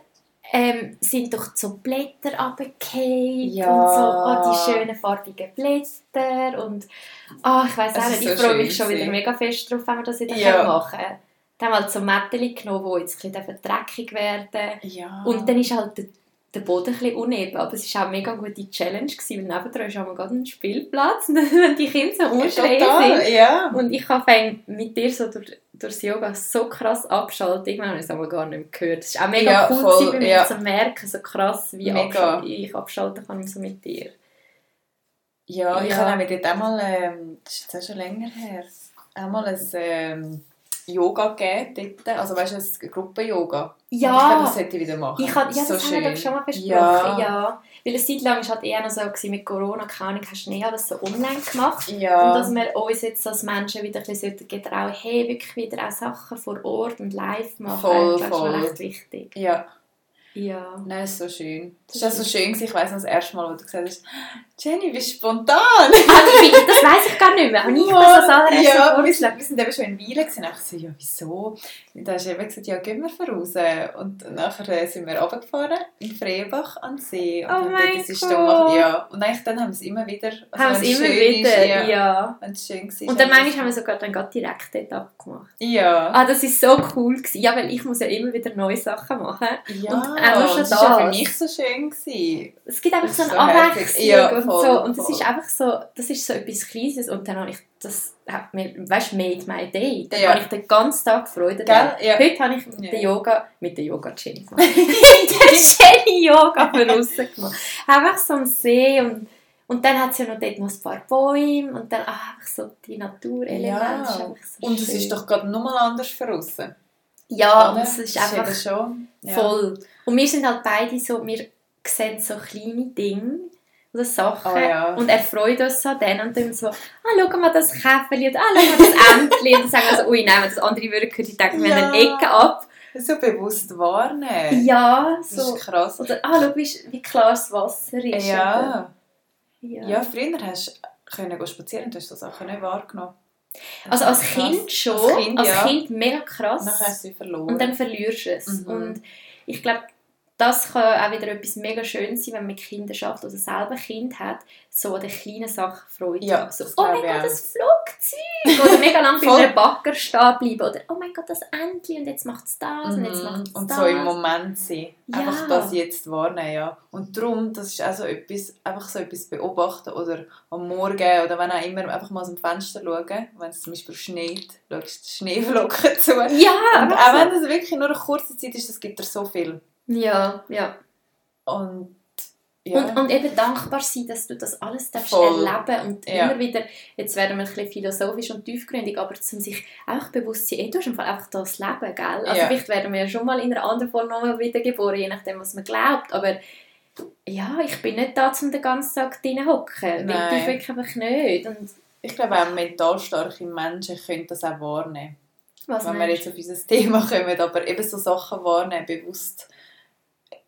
ähm, sind doch so Blätter runtergefallen ja. und so, oh, die schönen farbigen Blätter und oh, ich weiß auch nicht, ich so freue mich schon wieder mega fest drauf, wenn wir das wieder ja. machen können. Dann haben wir halt so Mättchen genommen, die jetzt ein bisschen dreckig werden ja. Und dann ist halt der der Boden ein bisschen uneben, aber es war auch eine mega gute Challenge, gewesen, weil nebendran ist auch gerade ein Spielplatz, wenn die Kinder so umdrehen sind. Ja. Und ich habe mit dir so durch, das Yoga so krass abschalten, irgendwann habe ich es gar nicht mehr gehört. Es war auch mega ja, cool voll, gewesen, ja. zu merken, so krass, wie abschal ich abschalten kann so mit dir. Ja, ja. ich habe nämlich dort einmal, ähm, das ist jetzt schon länger her, einmal ein... Ähm, Yoga gegeben dort. Also weißt du, ein Gruppen-Yoga. Ja. Und ich glaube, das sollte ich wieder machen. Ich hab, ja, das, das so haben wir schon mal besprochen. Ja. ja. Weil eine Zeit lang war halt eher noch so gewesen, mit Corona, keine Ahnung, hast du nicht alles so online gemacht. Ja. Und dass wir uns jetzt als Menschen wieder ein bisschen getrauen, hey, wirklich wieder auch Sachen vor Ort und live machen. Voll, das voll. ist echt wichtig. Ja. Ja. Nein, ist so schön. Das war so schön, ich weiß noch das erste Mal, wo du gesagt hast, Jenny, bist spontan. ah, das weiß ich gar nicht mehr. Habe ich das als allererstes Ja, wir sind, wir sind eben schon in Wielen gewesen. Und ich so, ja, wieso? Und dann hast du eben gesagt, ja, gehen wir voraus. Und nachher äh, sind wir runtergefahren, in Freibach an den See. Und oh mein Gott. ja. Und eigentlich dann haben wir es immer wieder. Also haben es immer wieder, ist, ja. ja. Wenn es schön war. Und dann manchmal haben wir sogar dann gerade direkt dort abgemacht. Ja. Ah, das war so cool. Gewesen. Ja, weil ich muss ja immer wieder neue Sachen machen. Ja, und auch schon das war ja für mich so schön. Gewesen. Es gibt einfach so eine so Abwechslung. Ja, und so. Und das ist einfach so, das ist so etwas Kleines und dann habe ich, das hat mir, weißt du, made my day. Dann ja. habe ich den ganzen Tag Freude daran. Ja. Heute habe ich mit ja. der Yoga, mit der Yoga Jenny gemacht. mit der Jenny Yoga von gemacht. Einfach so am See und und dann hat es ja noch dort noch ein paar Bäume und dann ach, einfach so die Naturelemente. Ja. So und es ist doch gerade nochmal anders für uns. Ja, es ist einfach schon. voll. Und wir sind halt beide so, wir sehen so kleine Dinge oder Sachen. Oh, ja. Und er freut uns an denen und dann so, ah, schau mal das Käferli und ah, schau mal das Entchen. und dann sagen wir so, ui, nein, wenn das andere würde hören, die denken, wir ja. haben eine Ecke ab. So bewusst wahrnehmen. Ja, so. Das ist krass. Oder, ah, schau, wie, wie klar das Wasser ist. Ja. ja. Ja, früher hast du können spazieren, du hast so Sachen nicht wahrgenommen. Also als Kind schon, als Kind, als ja. kind mega krass. Dann hast du verloren. Und dann verlierst du es. Mhm. Und ich glaube, das kann auch wieder etwas mega schön sein, wenn man mit Kindern schafft oder selber ein Kind hat, so an den kleinen Sachen Freude Ja. So, das oh mein Gott, das Flugzeug! Oder mega lang bei einem Backer stehen bleiben. Oder oh mein Gott, das Entchen und jetzt macht es das und jetzt macht es Mhm. und das. so im Moment sein. Ja. Einfach das jetzt wahrnehmen, ja. Und darum, das ist auch so etwas, einfach so etwas beobachten oder am Morgen oder wenn auch immer einfach mal aus dem Fenster schauen, wenn es zum Beispiel schneit, schaust du die Schneeflocken zu. Und Ja, auch einfach wenn das wirklich nur eine kurze Zeit ist, das gibt dir so viel. Ja, ja. Und ja, Und, und eben dankbar sein, dass du das alles darfst Voll. erleben und Ja. immer wieder, jetzt werden wir ein bisschen philosophisch und tiefgründig, aber zum sich einfach bewusst sein, ey, du hast im Fall einfach das Leben, gell? Also Ja. vielleicht werden wir ja schon mal in einer anderen Form nochmal wiedergeboren, je nachdem, was man glaubt, aber ja, ich bin nicht da, um den ganzen Tag drin hocken. Nein. Wirklich einfach nicht. Und ich glaube auch mental starke Menschen können das auch wahrnehmen. was wenn wir meinst jetzt auf unser Thema kommen, aber eben so Sachen wahrnehmen, bewusst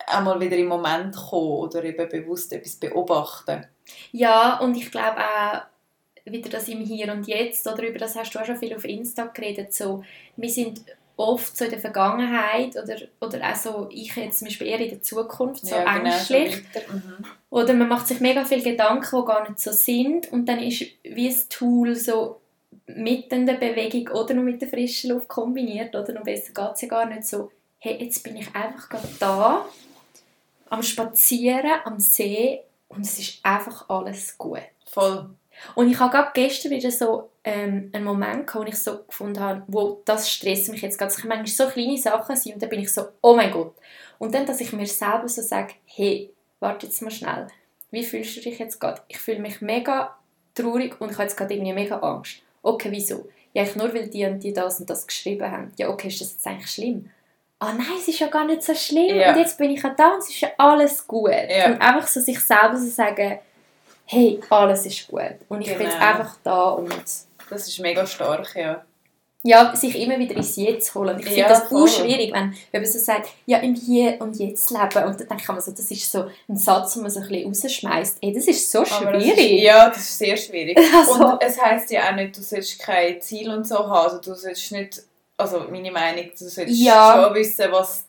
einmal wieder im Moment kommen oder eben bewusst etwas beobachten. Ja, und ich glaube auch, wieder das im Hier und Jetzt, oder über das hast du auch schon viel auf Insta geredet, so, wir sind oft so in der Vergangenheit oder, oder auch so, ich jetzt zum Beispiel eher in der Zukunft, so genau, ängstlich. so. Mhm. Oder man macht sich mega viele Gedanken, die gar nicht so sind und dann ist wie ein Tool so mit in der Bewegung oder nur mit der frischen Luft kombiniert oder noch besser geht es ja gar nicht so, hey, jetzt bin ich einfach gerade da, am Spazieren, am See und es ist einfach alles gut. Voll. Und ich habe gerade gestern wieder so ähm, einen Moment gehabt, wo ich so gefunden habe, wo das stresst mich jetzt gerade. Es können manchmal so kleine Sachen sein und dann bin ich so, oh mein Gott. Und dann, dass ich mir selber so sage, hey, warte jetzt mal schnell. Wie fühlst du dich jetzt gerade? Ich fühle mich mega traurig und ich habe jetzt gerade irgendwie mega Angst. Okay, wieso? Ja, ich nur, weil die und die das und das geschrieben haben. Ja, okay, ist das jetzt eigentlich schlimm? Ah nein, es ist ja gar nicht so schlimm. Ja. Und jetzt bin ich ja da und es ist ja alles gut. Ja. Und einfach so sich selber so sagen, hey, alles ist gut. Und ich bin jetzt Genau. einfach da und Das ist mega stark, ja. ja, sich immer wieder ins Jetzt holen. Ich finde Ja, das voll. auch schwierig, wenn, wenn man so sagt, ja, im Hier und Jetzt leben. Und dann ich mir so, das ist so ein Satz, den man so ein bisschen rausschmeißt. Ey, das ist so Aber das schwierig. Ist, ja, das ist sehr schwierig. Also- Und es heisst ja auch nicht, du sollst kein Ziel und so haben. Also du sollst nicht, also meine Meinung, du sollst Ja. schon wissen, was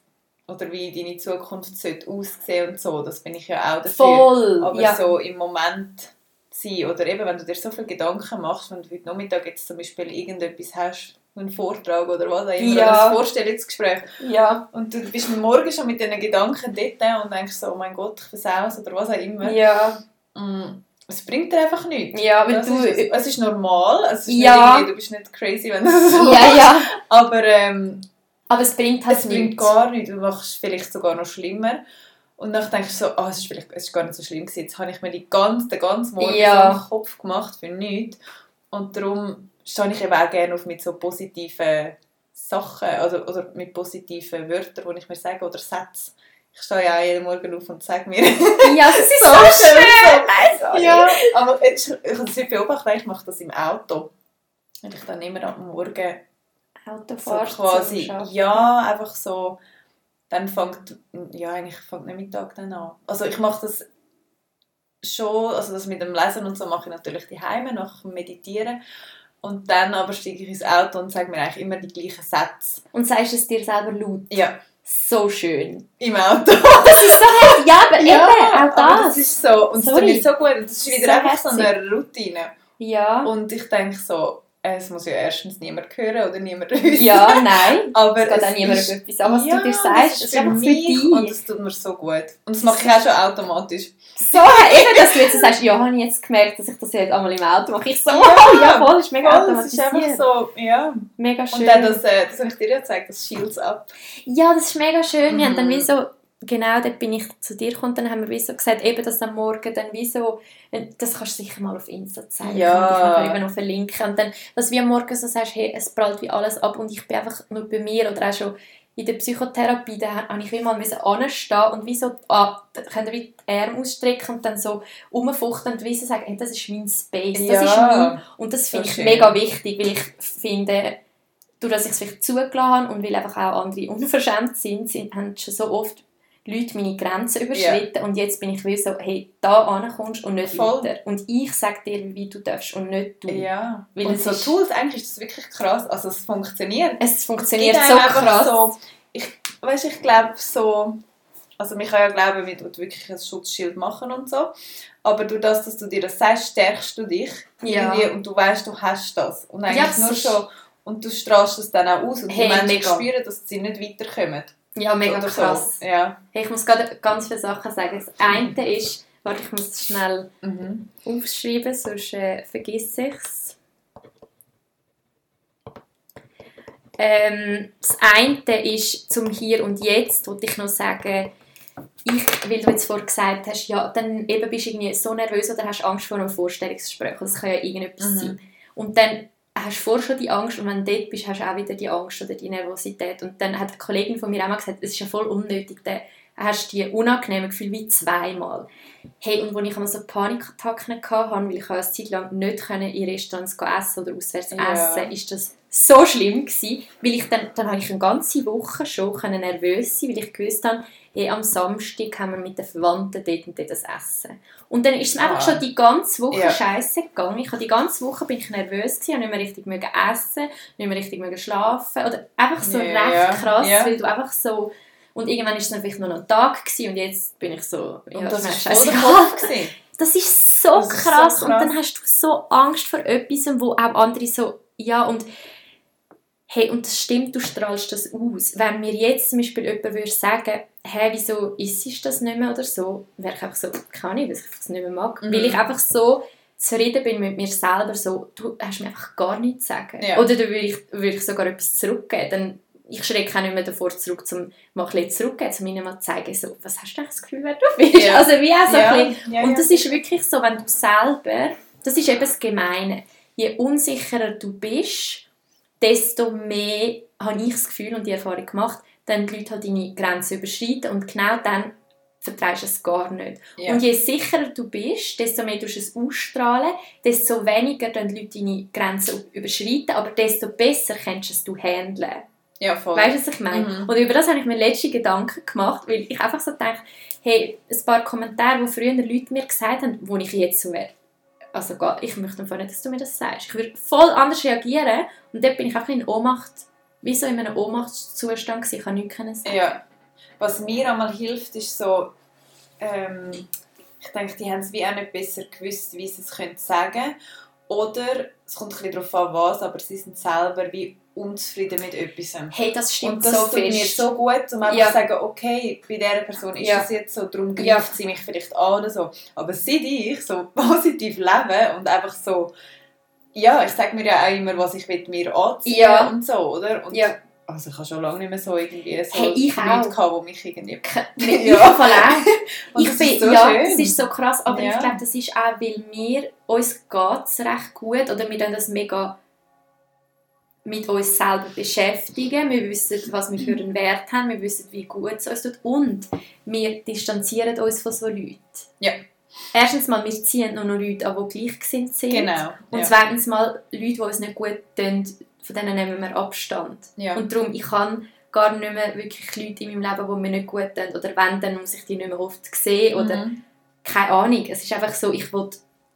oder wie deine Zukunft sollte aussehen und so. Das bin ich ja auch dafür. Voll. Aber ja. so im Moment sein oder eben, wenn du dir so viele Gedanken machst, wenn du heute Nachmittag jetzt zum Beispiel irgendetwas hast, einen Vortrag oder was auch immer, Ja. oder ein Vorstellungsgespräch ja. und du bist Morgen schon mit diesen Gedanken dort und denkst so, oh mein Gott, ich versaue oder was auch immer. Ja. Mm, Es bringt dir einfach nichts. Ja, weil Das du... ist, es ist normal, es ist Ja. nicht du bist nicht crazy, wenn du das so ja, ja. aber ähm, Aber es bringt halt es bringt nichts. gar nichts, du machst es vielleicht sogar noch schlimmer. Und dann denkst du so, ah, es, ist vielleicht, es ist gar nicht so schlimm gewesen. Jetzt habe ich mir die ganze, den ganzen Morgen Ja. so im Kopf gemacht für nichts. Und darum stehe ich eben auch gerne auf mit so positiven Sachen oder, oder mit positiven Wörtern, die ich mir sage, oder Sätzen. Ich stehe ja auch jeden Morgen auf und sage mir Ja, das ist so, So schön, schön. Nein, sorry. Ja, aber ich, ich habe nicht beobachtet, ich mache das im Auto. Wenn ich dann immer am Morgen so Autofahrt quasi, zum Arbeiten. ja, einfach so, dann fängt, ja, eigentlich fängt der Mittag dann an. Also ich mache das schon, also das mit dem Lesen und so mache ich natürlich die Heime nach dem Meditieren. Und dann aber steige ich ins Auto und sage mir eigentlich immer die gleichen Sätze. Und sagst es dir selber laut. Ja, So schön. im Auto. Das ist so heftig. Ja, aber eben, auch das. das ist so, und es tut Sorry. mir so gut. Das ist wieder So einfach so eine Routine. Ja. Und ich denke so, es muss ja erstens niemand hören oder niemand wissen. Ja, nein. aber Es geht auch es niemandem ist- etwas an, was ja, du dir das sagst. Das ist einfach für mich dich. und das tut mir so gut. Und das mache ich auch schon automatisch. So, eben, dass du jetzt sagst, ja, habe ich jetzt gemerkt, dass ich das jetzt einmal im Auto mache. Ich so, wow, ja, voll, ist mega Voll, es ist einfach automatisiert. so, ja. Mega schön. Und dann das, äh, das habe ich dir ja gezeigt, das Shields ab. Ja, das ist mega schön. Wir haben dann Mhm. wie so, genau, dort bin ich zu dir gekommen, dann haben wir wie so gesagt, eben, dass am Morgen dann wie so, das kannst du sicher mal auf Insta zeigen, Ja. kann ich eben noch verlinken. Und dann, dass wie am Morgen so sagst, hey, es prallt wie alles ab und ich bin einfach nur bei mir oder auch schon in der Psychotherapie, da habe ich wie mal anstehen und wie so, ah, ihr wie die Arme ausstrecken und dann so rumfuchten und wie so sagen, hey, das ist mein Space, das Ja. ist mein, und das So finde ich schön. mega wichtig, weil ich finde, durch dass ich es vielleicht zugelassen habe und weil einfach auch andere unverschämt sind, sind haben schon so oft Leute meine Grenzen überschritten und jetzt bin ich wie so, hey, da ankommst und nicht Voll. weiter. Und ich sage dir, wie du darfst und nicht du. Ja. Weil und es so ist- Tools, eigentlich ist das wirklich krass. Also es funktioniert. Es funktioniert so krass. So, ich, weißt, ich glaube so, also man kann ja glauben, man tut wirklich ein Schutzschild machen und so, aber durch das, dass du dir das sagst, stärkst du dich Ja. irgendwie und du weißt, du hast das. Und eigentlich das nur schon, und du strahlst das dann auch aus und Hey, die Menschen mega. spüren, dass sie nicht weiterkommen. Ja, mega Oder so. krass. Ja. Hey, ich muss gerade ganz viele Sachen sagen. Das eine ist, warte, ich muss es schnell Mhm. aufschreiben, sonst äh, vergesse ich es. Ähm, das eine ist zum Hier und Jetzt, wollte ich noch sagen, ich, weil du jetzt vorhin gesagt hast, ja, dann eben bist du irgendwie so nervös oder hast Angst vor einem Vorstellungsgespräch. Das kann ja irgendetwas Mhm. sein. Und dann hast vorher schon die Angst und wenn du dort bist, hast du auch wieder die Angst oder die Nervosität. Und dann hat eine Kollegin von mir auch mal gesagt, es ist ja voll unnötig, dann hast du die unangenehmen Gefühle wie zweimal. Hey, und als ich einmal so Panikattacken hatte, weil ich eine Zeit lang nicht in Restaurants essen oder auswärts essen ist das so schlimm gewesen, weil ich dann, dann habe ich eine ganze Woche schon können nervös sein, weil ich gewusst habe, hey, am Samstag haben wir mit den Verwandten dort und dort das Essen. Und dann ist es mir einfach Ah. schon die ganze Woche Ja. scheiße gegangen. Ich habe die ganze Woche bin ich nervös gewesen, habe nicht mehr richtig mögen essen, nicht mehr richtig mögen schlafen oder einfach so Ja, recht ja. krass, weil du einfach so und irgendwann ist es dann vielleicht noch ein Tag gewesen und jetzt bin ich so, ja, Und das der scheißegal. Das ist so, Das ist so krass. und krass. dann hast du so Angst vor etwas, wo auch andere so, ja und hey, und das stimmt, du strahlst das aus. Wenn mir jetzt zum Beispiel jemand würde sagen, hey, wieso isst das nicht mehr oder so, wäre ich einfach so, kann ich, weil ich das nicht mehr mag. Mhm. Weil ich einfach so zufrieden bin mit mir selber, so, du hast mir einfach gar nichts zu sagen. Ja. Oder dann würde ich, würde ich sogar etwas zurückgeben. Dann, ich schrecke auch nicht mehr davor zurück, um mal ein bisschen zurückzugeben, um ihnen mal zu zeigen, so, was hast du eigentlich das Gefühl, wer du bist? Ja. Also wie auch so Ja, ein bisschen, und das ist wirklich so, wenn du selber, das ist eben das Gemeine, je unsicherer du bist, desto mehr habe ich das Gefühl und die Erfahrung gemacht, dann die Leute halt deine Grenzen überschreiten und genau dann vertreibst du es gar nicht. Ja. Und je sicherer du bist, desto mehr du es ausstrahlen, desto weniger dann die Leute deine Grenzen überschreiten, aber desto besser kannst du es du handeln. Ja, voll. Weißt du, was ich meine? Mhm. Und über das habe ich mir letzte Gedanken gemacht, weil ich einfach so dachte, hey, ein paar Kommentare, die früher Leute mir gesagt haben, wo ich jetzt so wäre. Also ich möchte einfach nicht, dass du mir das sagst. Ich würde voll anders reagieren und dort bin ich einfach in Ohnmacht, wie so in einem Ohnmachtszustand gewesen. Ich kann nichts können sagen. Ja. Was mir einmal hilft, ist so, ähm, ich denke, die haben es wie auch nicht besser gewusst, wie sie es können sagen Oder, es kommt ein bisschen darauf an, was, aber sie sind selber wie unzufrieden mit etwas. Hey, das stimmt Und das so tut mir fest. so gut, um einfach Ja. zu sagen, okay, bei dieser Person ist Ja. das jetzt so, darum greift Ja. sie mich vielleicht an oder so. Aber seit ich so positiv lebe und einfach so, ja, ich sage mir ja auch immer, was ich will mir anziehen Ja. und so, oder? Und Ja. Also ich habe schon lange nicht mehr so irgendwie so Hey, ich Leute gehabt, die mich irgendwie... Mit Ja. ich das bin, so ja, schön. das ist so krass, aber Ja. ich glaube, das ist auch, weil wir, uns geht es recht gut oder wir dann das mega mit uns selber beschäftigen. Wir wissen, was wir für einen Wert haben, wir wissen, wie gut es uns tut und wir distanzieren uns von so Leuten. Ja. Erstens mal, wir ziehen nur noch Leute an, die gleichgesinnt sind. Genau. Und ja. zweitens mal, Leute, die uns nicht gut tun, von denen nehmen wir Abstand. Ja. Und darum, ich kann gar nicht mehr wirklich Leute in meinem Leben, die mir nicht gut tun. Oder wenn, dann muss ich die nicht mehr oft sehen. Oder Mhm. keine Ahnung. Es ist einfach so, ich will,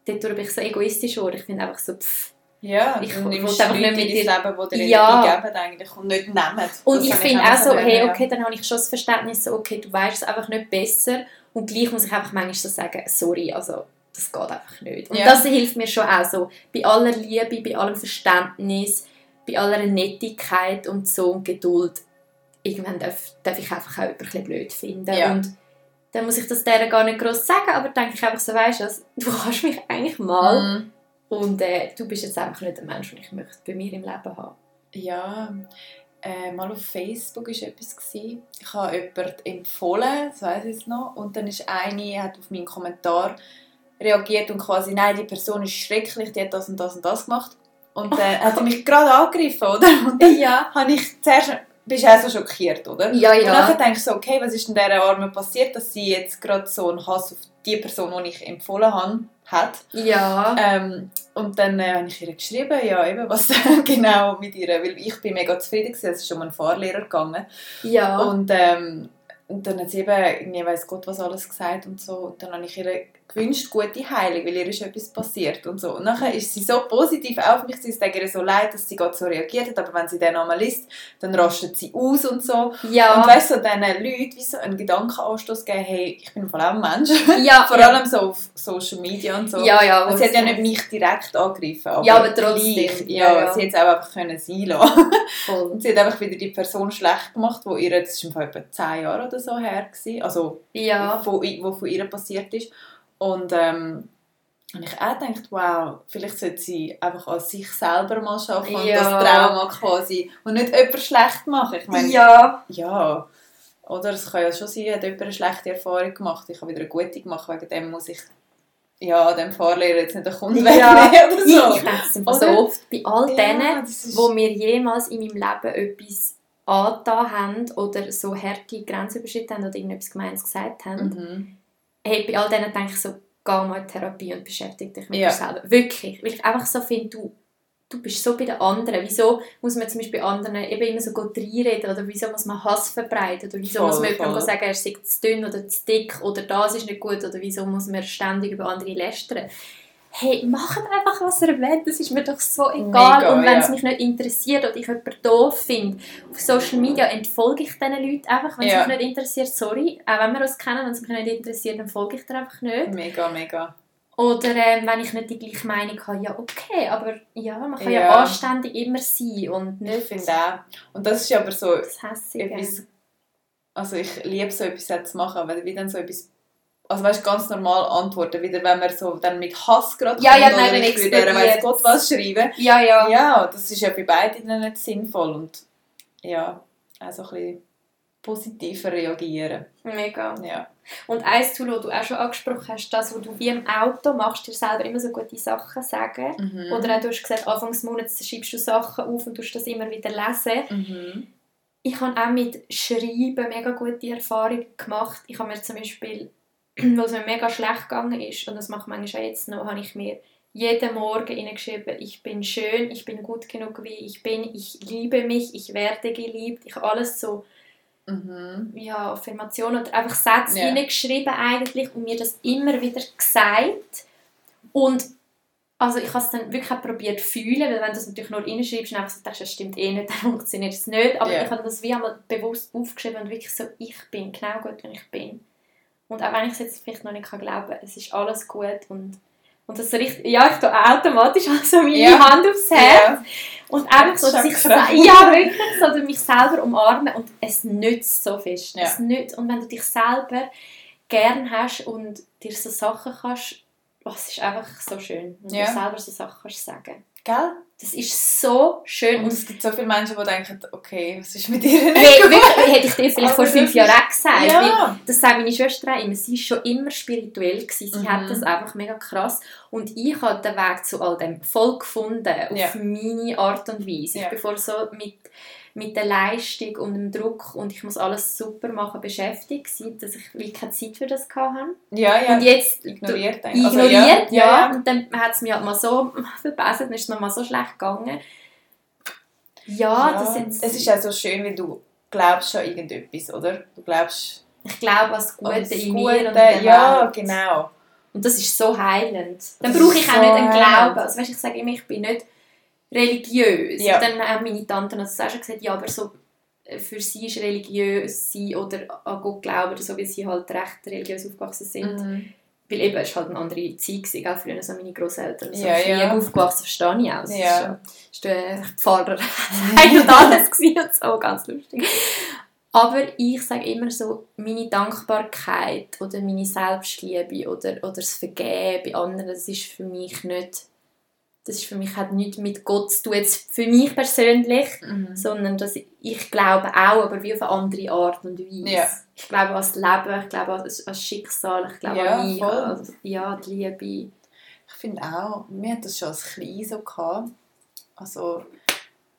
dadurch bin ich so egoistisch geworden. Ich finde einfach so, pff. Ja, Ich nimmst einfach Leute nicht mit dir- Leben, die dir Ja. Energie geben eigentlich und nicht nehmen. Und Das ich finde auch so, hey, ja. okay, dann habe ich schon das Verständnis, okay, du weißt es einfach nicht besser. Und gleich muss ich einfach manchmal so sagen, sorry, also das geht einfach nicht. Und Ja. das hilft mir schon auch so, bei aller Liebe, bei allem Verständnis, bei aller Nettigkeit und so und Geduld, irgendwann darf, darf ich einfach auch jemanden ein blöd finden. Ja. Und dann muss ich das der gar nicht groß sagen, aber denke ich einfach so, weißt du, du kannst mich eigentlich mal Mhm. Und äh, du bist jetzt einfach nicht der Mensch, den ich möchte bei mir im Leben haben. Ja, äh, mal auf Facebook war etwas. Gewesen. Ich habe jemanden empfohlen, das weiss ich noch. Und dann ist eine, hat auf meinen Kommentar reagiert und quasi, nein, die Person ist schrecklich, die hat das und das und das gemacht. Und dann hat er mich gerade angegriffen, oder? Und dann Ja. habe ich zuerst, bist du auch so schockiert, oder? Ja, Und ja. nachher denke ich so, okay, was ist denn dieser Arme passiert, dass sie jetzt gerade so einen Hass auf die Person, die ich empfohlen habe, hat. Ja. Ähm, und dann äh, habe ich ihr geschrieben, ja, eben, was genau mit ihr, weil ich bin mega zufrieden gewesen, es ist schon um einen Fahrlehrer gegangen. Ja. Und, ähm, und dann hat sie eben, irgendwie weiss Gott, was alles gesagt und so. Und dann habe ich ihr gewünscht gute Heilung, weil ihr ist etwas passiert und so. Und nachher ist sie so positiv auf mich, es tut ihr so leid, dass sie gerade so reagiert hat, aber wenn sie den einmal liest, dann rastet sie aus und so. Ja. Und weißt du, so diesen Leuten wie so einen Gedankenanstoß geben, hey, ich bin vor allem Mensch. Ja, vor ja. allem so auf Social Media und so. Ja, ja. Und sie hat ja nicht mich direkt angegriffen, aber, Ja, aber trotzdem. gleich, Ja, ja, ja. sie hat es auch einfach können sein lassen. Voll. Und sie hat einfach wieder die Person schlecht gemacht, wo ihr, das war vor etwa 10 Jahren oder so her, gewesen, also Ja. von, wo von ihr passiert ist. Und ähm, und ich auch gedacht, wow, vielleicht sollte sie einfach an sich selber mal arbeiten und Ja. das Trauma quasi und nicht jemand schlecht machen. Ich meine, Ja. ja, oder es kann ja schon sein, hat jemand eine schlechte Erfahrung gemacht, ich habe wieder eine gute gemacht, wegen dem muss ich ja, dem Fahrlehrer jetzt nicht einen Kunden Ja. wegnehmen oder so. ich denke es so oft bei all denen, Ja, das ist- wo mir jemals in meinem Leben etwas angetan haben oder so harte Grenzen überschritten haben oder irgendetwas Gemeines gesagt haben, Mhm. Hey, bei all denen denke ich so, geh mal in Therapie und beschäftige dich mit Ja. dir selber. Wirklich. Weil ich einfach so finde, du, du bist so bei den anderen. Wieso muss man zum Beispiel bei anderen eben immer so gut reinreden oder wieso muss man Hass verbreiten oder wieso Voll, muss man jemandem sagen, er sei zu dünn oder zu dick oder das ist nicht gut oder wieso muss man ständig über andere lästern. Hey, macht einfach, was ihr wollt. Das ist mir doch so egal. Mega, und wenn es ja. mich nicht interessiert oder ich jemanden doof finde, auf Social Media entfolge ich diesen Leuten einfach. Wenn es Ja. mich nicht interessiert, sorry. Auch wenn wir uns kennen, wenn es mich nicht interessiert, dann folge ich dir einfach nicht. Mega, mega. Oder ähm, wenn ich nicht die gleiche Meinung habe, ja okay, aber ja, man kann ja, Ja. anständig immer sein und Ich nicht finde auch. Und das ist aber so das Hässige. etwas, also ich liebe so etwas zu machen, aber wie dann so etwas, also weißt, ganz normal antworten, wieder wenn man so dann mit Hass gerade Ja, ja, nein, ich würde weiss Gott was schreiben. Ja, ja. Ja, das ist ja bei beiden nicht sinnvoll und ja, auch so ein bisschen positiver reagieren. Mega. Ja. Und eins Tool, das du auch schon angesprochen hast, das, was du wie im Auto machst, dir selber immer so gute Sachen sagen. Mhm. Oder auch, du hast gesagt, Anfang des Monats schreibst du Sachen auf und tust das immer wieder lesen. Mhm. Ich habe auch mit Schreiben mega gute Erfahrungen gemacht. Ich habe mir zum Beispiel, wo es mir mega schlecht gegangen ist, und das mache ich manchmal auch jetzt noch, habe ich mir jeden Morgen hineingeschrieben, ich bin schön, ich bin gut genug, wie ich bin, ich liebe mich, ich werde geliebt. Ich habe alles so, Mhm. ja, Affirmationen oder einfach Sätze Ja. hineingeschrieben eigentlich und mir das immer wieder gesagt. Und also ich habe es dann wirklich probiert zu fühlen, weil wenn du das natürlich nur reinschreibst und einfach so denkst, das stimmt eh nicht, dann funktioniert es nicht. Aber Ja. ich habe das wie einmal bewusst aufgeschrieben und wirklich so, ich bin genau gut, wie ich bin. Und auch wenn ich es jetzt vielleicht noch nicht kann glauben kann, es ist alles gut und und das richtig, ja, ich tue automatisch also meine Ja. Hand aufs Herz Ja. und einfach so, Das dass ist ich schon krass. se- ja, wirklich so, mich selber umarme und es nützt so fest. Ja. Es nützt. Und wenn du dich selber gern hast und dir so Sachen kannst, oh, es ist einfach so schön, wenn du selber so Sachen kannst sagen. Gell? Das ist so schön. Und es gibt so viele Menschen, die denken, okay, was ist mit dir nicht hey, wirklich, hätte ich dir vielleicht vor fünf Jahren auch gesagt. Ja. das sagt meine Schwester auch immer. Sie ist schon immer spirituell. Gewesen. Sie Mhm. hat das einfach mega krass. Und ich habe den Weg zu all dem voll gefunden. Auf Ja. meine Art und Weise. Ja. Ich bin vorher so mit, mit der Leistung und dem Druck und ich muss alles super machen beschäftigt gewesen, dass ich wie keine Zeit für das hatte. Ja, ja. Und jetzt ignoriert eigentlich. Also, ignoriert, ja, ja. Und dann hat es mir halt mal so verbessert, dann ist es noch mal so schlecht gegangen. Ja, das jetzt, es ist auch so schön, weil du glaubst an irgendetwas, oder? Du glaubst ich glaube an das Gute das in Gute. mir und in der Ja, Welt. genau. Und das ist so heilend. Dann brauche ich auch so nicht einen. Glauben. Also, weißt, ich sage immer, ich bin nicht religiös. Ja. Und dann haben meine Tanten das auch schon gesagt, ja, aber so äh, für sie ist religiös sein oder an Gott glauben, so wie sie halt recht religiös aufgewachsen sind. Mhm. Weil eben, es war halt eine andere Zeit, gewesen, gell? früher so meine Großeltern. So Ja, ja, aufgewachsen, verstehe ich auch. Es Ja. ja- ist der Pfarrer ein und alles gewesen und so, ganz lustig. Aber ich sage immer so, meine Dankbarkeit oder meine Selbstliebe oder, oder das Vergeben bei anderen, das ist für mich nicht, das ist für mich hat nichts mit Gott zu tun, jetzt für mich persönlich, Mhm. sondern dass ich, ich glaube auch, aber wie auf eine andere Art und Weise. Ja. Ich glaube an das Leben, ich glaube an das, Schicksal, ich glaube Ja, an mich, an ja, die Liebe. Ich finde auch, wir hatten das schon als Klein so gehabt. Also,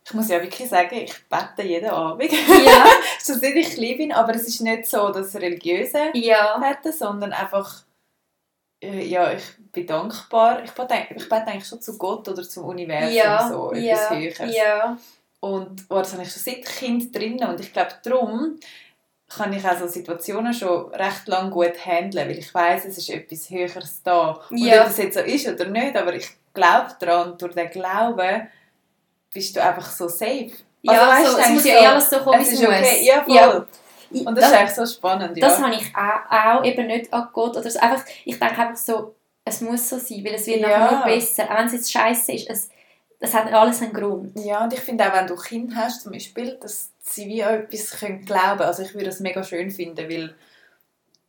ich muss ja wirklich sagen, ich bete jeden Abend. Ja, schon seit ich klein bin, aber es ist nicht so das Religiöse ja, Beten, sondern einfach, ja, ich bin dankbar. Ich bete, ich bete eigentlich schon zu Gott oder zum Universum, ja, so etwas ja, Höheres. ja, Und oh, das habe ich schon seit Kind drin und ich glaube darum kann ich auch so Situationen schon recht lang gut handeln, weil ich weiß, es ist etwas Höheres da. Und Ja. ob das jetzt so ist oder nicht, aber ich glaube daran, und durch den Glauben bist du einfach so safe. Ja, Also, weißt so, es muss ja so, eh alles so kommen, es ist okay. Ja, voll. Ja. Und das, ist eigentlich so spannend, ja. Das habe ich auch, auch eben nicht an Gott oder so. Einfach, ich denke einfach so, es muss so sein, weil es wird Ja. nur besser. Auch wenn es jetzt scheiße ist, es, es hat alles einen Grund. Ja, und ich finde auch, wenn du Kinder hast, zum Beispiel, dass sie wie an etwas können glauben Also ich würde das mega schön finden, weil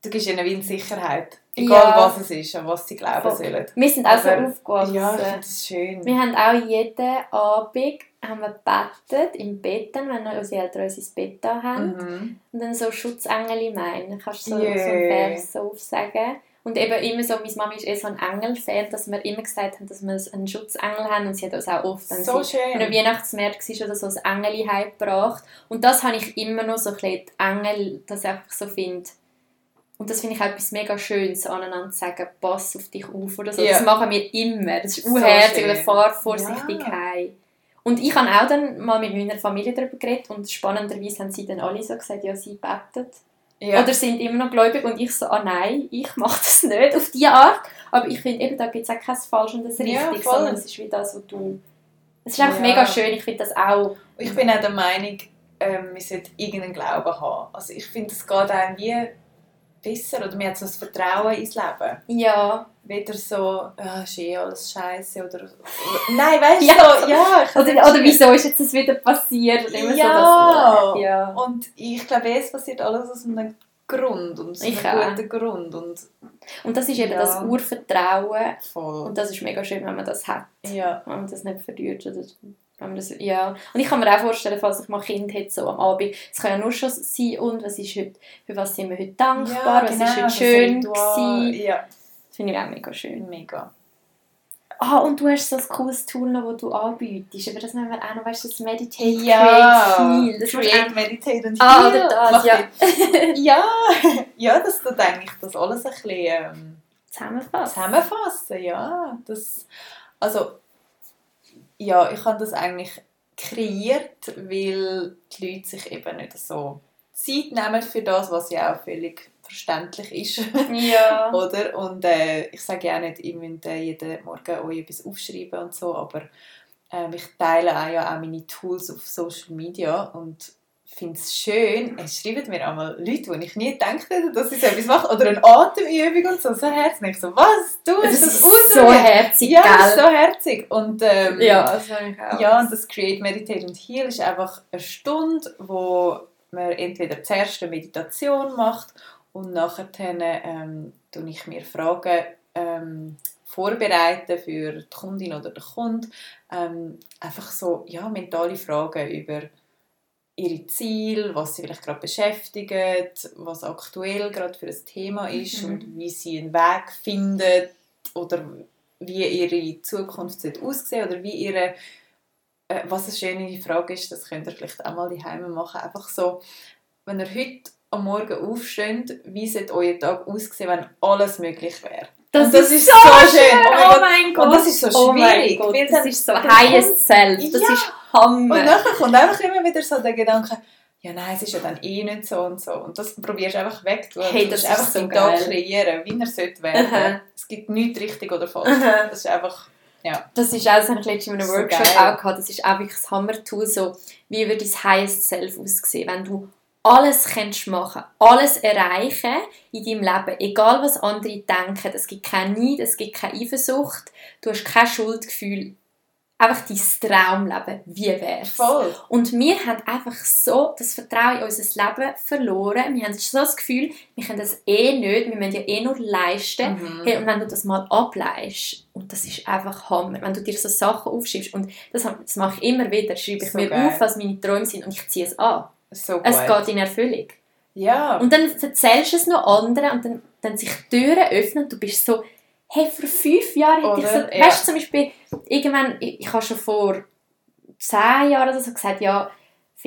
du gibst ihnen wie eine Sicherheit. Egal Ja. was es ist, an was sie glauben Voll. sollen. Wir sind auch so Aber- aufgewachsen. Ja, ich finde das schön. Wir haben auch jeden Abend haben wir gebetet, im Bett, dann, wenn unsere Eltern uns ins Bett da haben. Mhm. Und dann so Schutzengel meinen. Kannst du so, Jö. so einen Vers so aufsagen? Und eben immer so, meine Mama ist eh so ein Engel-Fan, dass wir immer gesagt haben, dass wir einen Schutzengel haben. Und sie hat uns auch oft, wenn So sie schön. Weihnachtsmarkt war oder so, ein Engel heimgebracht. Und das habe ich immer noch so ein bisschen, die Engel, dass ich einfach so finde. Und das finde ich auch etwas mega Schönes, aneinander zu sagen, pass auf dich auf oder so. Ja. Das machen wir immer. Das ist So unherzig oder fahr vorsichtig Ja. heim. Und ich habe auch dann mal mit meiner Familie darüber geredet und spannenderweise haben sie dann alle so gesagt, ja, sie beten. Ja. Oder sind immer noch gläubig und ich so, ah nein, ich mache das nicht auf diese Art. Aber ich finde eben, da gibt es auch kein falsch und das Ja, richtig, voll. sondern es ist wie das, was du... Es ist einfach Ja. mega schön, ich finde das auch... Ich bin auch der Meinung, ähm, wir sollten irgendeinen Glauben haben. Also ich finde, es geht einem wie besser oder man hat so ein Vertrauen ins Leben. Ja. Weder so, ja, ist eh alles scheiße oder... Nein, weißt du, Ja. so, ja. Oder, oder wieso ist jetzt das wieder passiert? Immer Ja. So, dass, ja. Und ich glaube, es passiert alles aus einem Grund und einem auch. guten Grund. Und Und das ist eben Ja. das Urvertrauen voll. und das ist mega schön, wenn man das hat. Ja. wenn man das nicht verliert. Oder wenn man das, ja. Und ich kann mir auch vorstellen, falls ich mal Kind hätte, so am Abend, es kann ja nur schon sein, und was ist heute, für was sind wir heute dankbar, was ist heute schön gewesen. Ja, Das finde ich auch mega schön. mega. Ah, und du hast so ein cooles Tool noch, das du anbietest, aber das nehmen wir auch noch, weißt du, das Meditate, Ja, Create, Heal. Das Create, Meditate und Ah, Heal. oder das, ja. ja. ja, das tut eigentlich das alles ein bisschen ähm, Zusammenfassen. zusammenfassen. Ja, das, also, ja, ich habe das eigentlich kreiert, weil die Leute sich eben nicht so Zeit nehmen für das, was ja auch völlig verständlich ist. Ja. Oder? Und äh, ich sage ja auch nicht, ihr müsst äh, jeden Morgen euch etwas aufschreiben und so, aber ähm, ich teile auch, ja auch meine Tools auf Social Media und finde es schön, es schreiben mir einmal Leute, wo ich nie gedacht hätte, dass sie so etwas machen, oder eine Atemübung und so, so herzig. Ich so, was, du Das hast das ist ausprobiert? so herzig, Ja, das ist gell? so herzig. Und, ähm, Ja, das habe ich auch. ja, und das Create, Meditate und Heal ist einfach eine Stunde, wo man entweder zuerst eine Meditation macht und nachher ähm, tue ich mir Fragen ähm, vorbereiten für die Kundin oder den Kunden. Ähm, einfach so ja, mentale Fragen über ihre Ziele, was sie vielleicht gerade beschäftigen, was aktuell gerade für ein Thema ist Mhm. und wie sie einen Weg finden oder wie ihre Zukunft aussehen oder wie ihre äh, was eine schöne Frage ist, das könnt ihr vielleicht auch mal daheim machen. Einfach so, wenn ihr heute am Morgen aufsteht, wie sollte euer Tag aussehen, wenn alles möglich wäre? Das, das ist so so schön! schön. Oh mein Oh Gott. mein Gott! Und das ist so Oh schwierig, Gott, weil das dann- ist so dann highest self. Das Ja. ist Hammer. Und nachher kommt einfach immer wieder so der Gedanke, ja nein, es ist ja dann eh nicht so und so. Und das probierst du einfach weg. Du Hey, das ist einfach so geil. kreieren, wie er sollte werden. Aha. Es gibt nichts richtig oder falsch. Aha. Das ist einfach, ja. Das ist auch, das habe ich letztens in einem So Workshop geil. auch gehabt, das ist auch wirklich das Hammer-Tool, so, wie würde dein Highest Self aussehen, wenn du alles kannst machen, alles erreichen in deinem Leben, egal was andere denken, es gibt kein Neid, es gibt keine Eifersucht, du hast kein Schuldgefühl, einfach dein Traumleben, wie wär's? Voll. Und wir haben einfach so das Vertrauen in unser Leben verloren. Wir haben so das Gefühl, wir können das eh nicht, wir müssen ja eh nur leisten. Mhm. Hey, und wenn du das mal ableist, und das ist einfach Hammer, wenn du dir so Sachen aufschreibst, und das, das mache ich immer wieder, schreibe ich So mir geil. auf, was meine Träume sind, und ich ziehe es an. So Es geht in Erfüllung. Ja. Und dann erzählst du es noch anderen, und dann, dann sich die Türen öffnen, und du bist so, hey, vor fünf Jahren hätte ich so? Ja. weißt du, zum Beispiel, irgendwann, ich, ich habe schon vor zehn Jahren oder so gesagt, ja,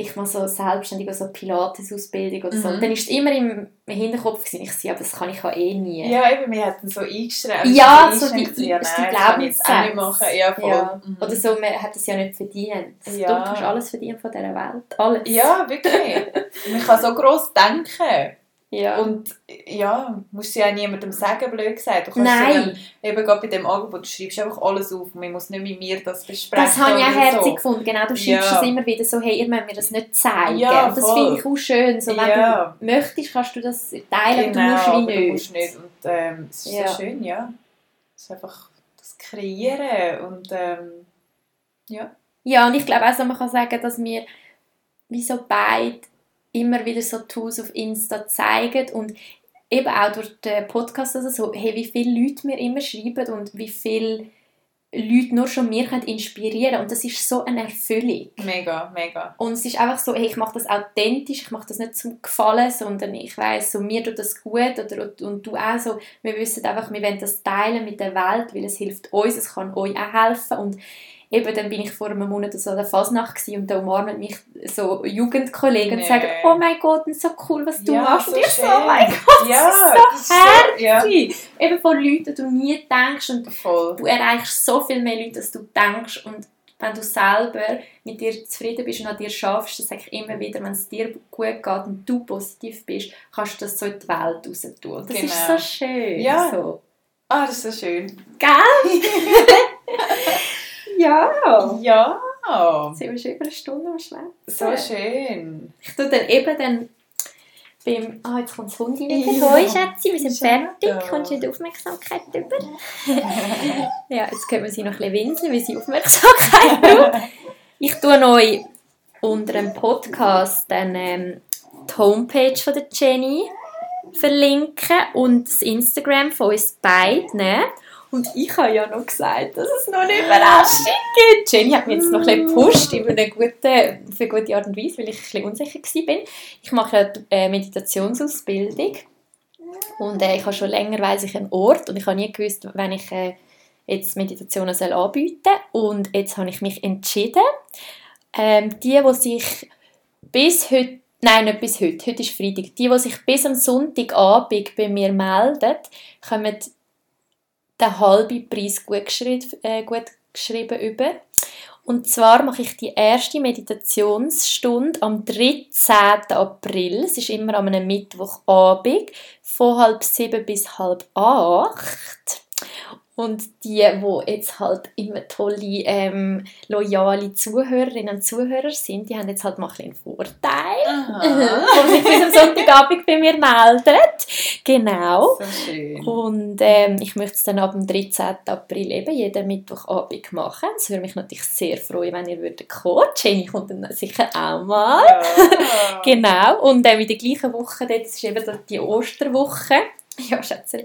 vielleicht mal so selbstständig, so Pilates-Ausbildung oder so. Mhm. Und dann ist es immer im Hinterkopf gewesen, ich so, aber das kann ich ja eh nie. Ja, eben, wir hatten so eingeschränkt. Ja, so so die- ja, die nein, nicht Glaubenssätze. machen. Ja, voll. Ja. Mhm. Oder so, man hat es ja nicht verdient. Ja. Du kannst alles verdienen von dieser Welt. Alles. Ja, wirklich. wir kann so gross denken. Ja. Und ja, musst du ja niemandem sagen, blöd gesagt. Du kannst Nein. Dann, eben gerade bei dem Angebot, du schreibst einfach alles auf und man muss nicht mit mir das besprechen. Das habe ich auch herzig so. gefunden. Genau, du schreibst Ja. es immer wieder so, hey, ihr müsst mir das nicht zeigen. Ja, und das finde ich auch schön. So, wenn Ja. du möchtest, kannst du das teilen, Genau, du musst wie aber nicht. du musst nicht. Und ähm, es ist Ja. so schön, ja. Es ist einfach das Kreieren und ähm, ja. Ja, und ich glaube auch, so, man kann sagen, dass wir wie so beide immer wieder so Tools auf Insta zeigen und eben auch durch den Podcast oder so, hey, wie viele Leute mir immer schreiben und wie viele Leute nur schon mir können inspirieren und das ist so eine Erfüllung. Mega, mega. Und es ist einfach so, hey, ich mache das authentisch, ich mache das nicht zum Gefallen, sondern ich weiß so, mir tut das gut oder, und du auch so, wir wissen einfach, wir wollen das teilen mit der Welt, weil es hilft uns, es kann euch auch helfen und eben dann bin ich vor einem Monat so an der Fasnacht gewesen und da umarmen mich so Jugendkollegen und Nee. sagen, oh mein Gott, das ist so cool, was du Ja, machst. so und ich so, schön. oh mein Gott, Ja, das ist so ist so- ja. herzig. Eben von Leuten, die du nie denkst und Voll. du erreichst so viel mehr Leute, als du denkst und wenn du selber mit dir zufrieden bist und an dir schaffst, das sage ich immer wieder, wenn es dir gut geht und du positiv bist, kannst du das so in die Welt raus tun. Das ist Genau. so schön. Ja. So. Ah, das ist so schön. Gell? ja. Ja, Jetzt sind wir schon über eine Stunde am Schwätzen. so schön. Ich tue dann eben dann beim... Ah, jetzt kommt das Hund rein. Ja. Hoi, Schätzi, wir sind fertig. Kommst du die Aufmerksamkeit über? ja, jetzt können wir sie noch ein bisschen winseln, weil sie Aufmerksamkeit braucht. Ich tue euch unter dem Podcast dann ähm, die Homepage von der Jenny verlinken und das Instagram von uns beiden. Und ich habe ja noch gesagt, dass es noch eine Überraschung gibt. Jenny hat mich jetzt noch ein bisschen gepusht in einer für eine gute Art und Weise, weil ich ein bisschen unsicher war. Ich mache eine äh, Meditationsausbildung und äh, ich habe schon länger weiss ich einen Ort und ich habe nie gewusst, wenn ich äh, jetzt Meditationen soll anbieten soll. Und jetzt habe ich mich entschieden, ähm, die, die sich bis heute Nein, nicht bis heute. Heute ist Freitag. Die, die sich bis am Sonntagabend bei mir melden, kommen den halben Preis gut geschrieben, äh, gut geschrieben über. Und zwar mache ich die erste Meditationsstunde am 13. April. Es ist immer an einem Mittwochabend von halb sieben bis halb acht. Und die, die jetzt halt immer tolle, ähm, loyale Zuhörerinnen und Zuhörer sind, die haben jetzt halt mal ein einen Vorteil. Und sich bis am Sonntagabend bei mir melden. Genau. So schön. Und ähm, ich möchte es dann ab dem 13. April eben jeden Mittwochabend machen. Es würde mich natürlich sehr freuen, wenn ihr würdet kommen. Jenny kommt dann sicher auch mal. Ja. Genau. Und ähm, in der gleichen Woche, dort ist eben die Osterwoche. Ja, Schätzchen.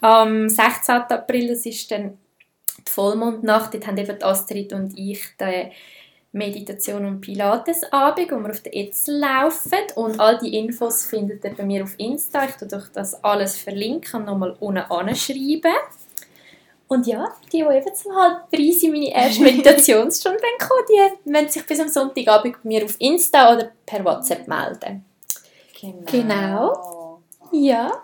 Am 16. April, das ist dann die Vollmondnacht. Dort haben eben die Astrid und ich die Meditation und Pilatesabend, wo wir auf der Etzel laufen. Und all die Infos findet ihr bei mir auf Insta. Ich tue euch das alles verlinken und nochmal unten anschreiben. Und ja, die, die eben zum halb Preis in meine erste Meditationsstunde kommen, die müssen sich bis am Sonntagabend bei mir auf Insta oder per WhatsApp melden. Genau. Ja.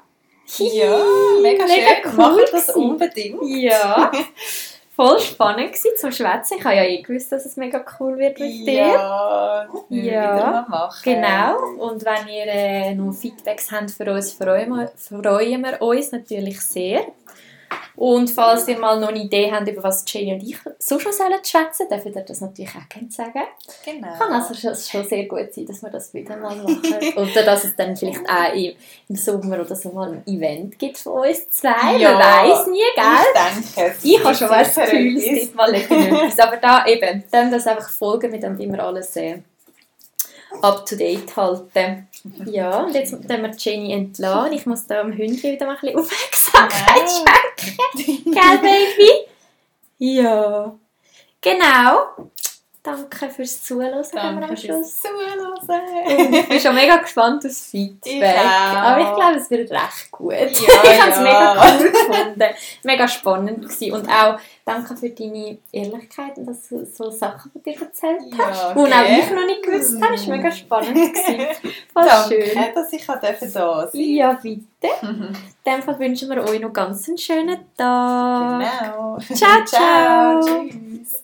Ja, mega, Mega schön. cool Machen das gewesen. unbedingt. Ja. Voll spannend gewesen zum Schwätzen. Ich habe ja eh gewusst, dass es mega cool wird mit dir. Ja, das Ja. wieder mal machen. Genau. Und wenn ihr äh, noch Feedbacks habt für uns, freuen wir, freuen wir uns natürlich sehr. Und falls ihr mal noch eine Idee habt, über was Jenny und ich so schon sollen schwätzen, dürft ihr das natürlich auch gerne sagen. Genau. Kann also schon, schon sehr gut sein, dass wir das wieder mal machen. oder dass es dann vielleicht auch im, im Sommer oder so mal ein Event gibt von uns zwei. Ja. Man weiß nie, gell? Ich denke, Ich habe schon sicher Gefühl, es gibt mal etwas. Aber da eben, dann das einfach folgen, mit dem immer alles äh, up to date halten. Ja, und jetzt müssen wir Jenny entlassen. Ich muss da am Hündchen wieder mal ein bisschen Aufmerksamkeit schenken. Gell, Baby? Ja. Genau. Danke fürs Zuhören Danke fürs Und Zuhören. ich bin schon mega gespannt aufs Feedback. Ich auch. Aber ich glaube, es wird recht gut. Ja, ich habe es ja. mega cool gefunden. Mega spannend gewesen. Und auch danke für deine Ehrlichkeit und dass du so Sachen von dir erzählt hast. Ja, Die auch gell? ich noch nicht gewusst habe. Das war mega spannend. Gewesen. Voll Danke, schön. dass ich da sein durfte. Ja, bitte. In dem Fall wünschen wir euch noch ganz einen schönen Tag. Genau. Ciao, ciao. Tschüss.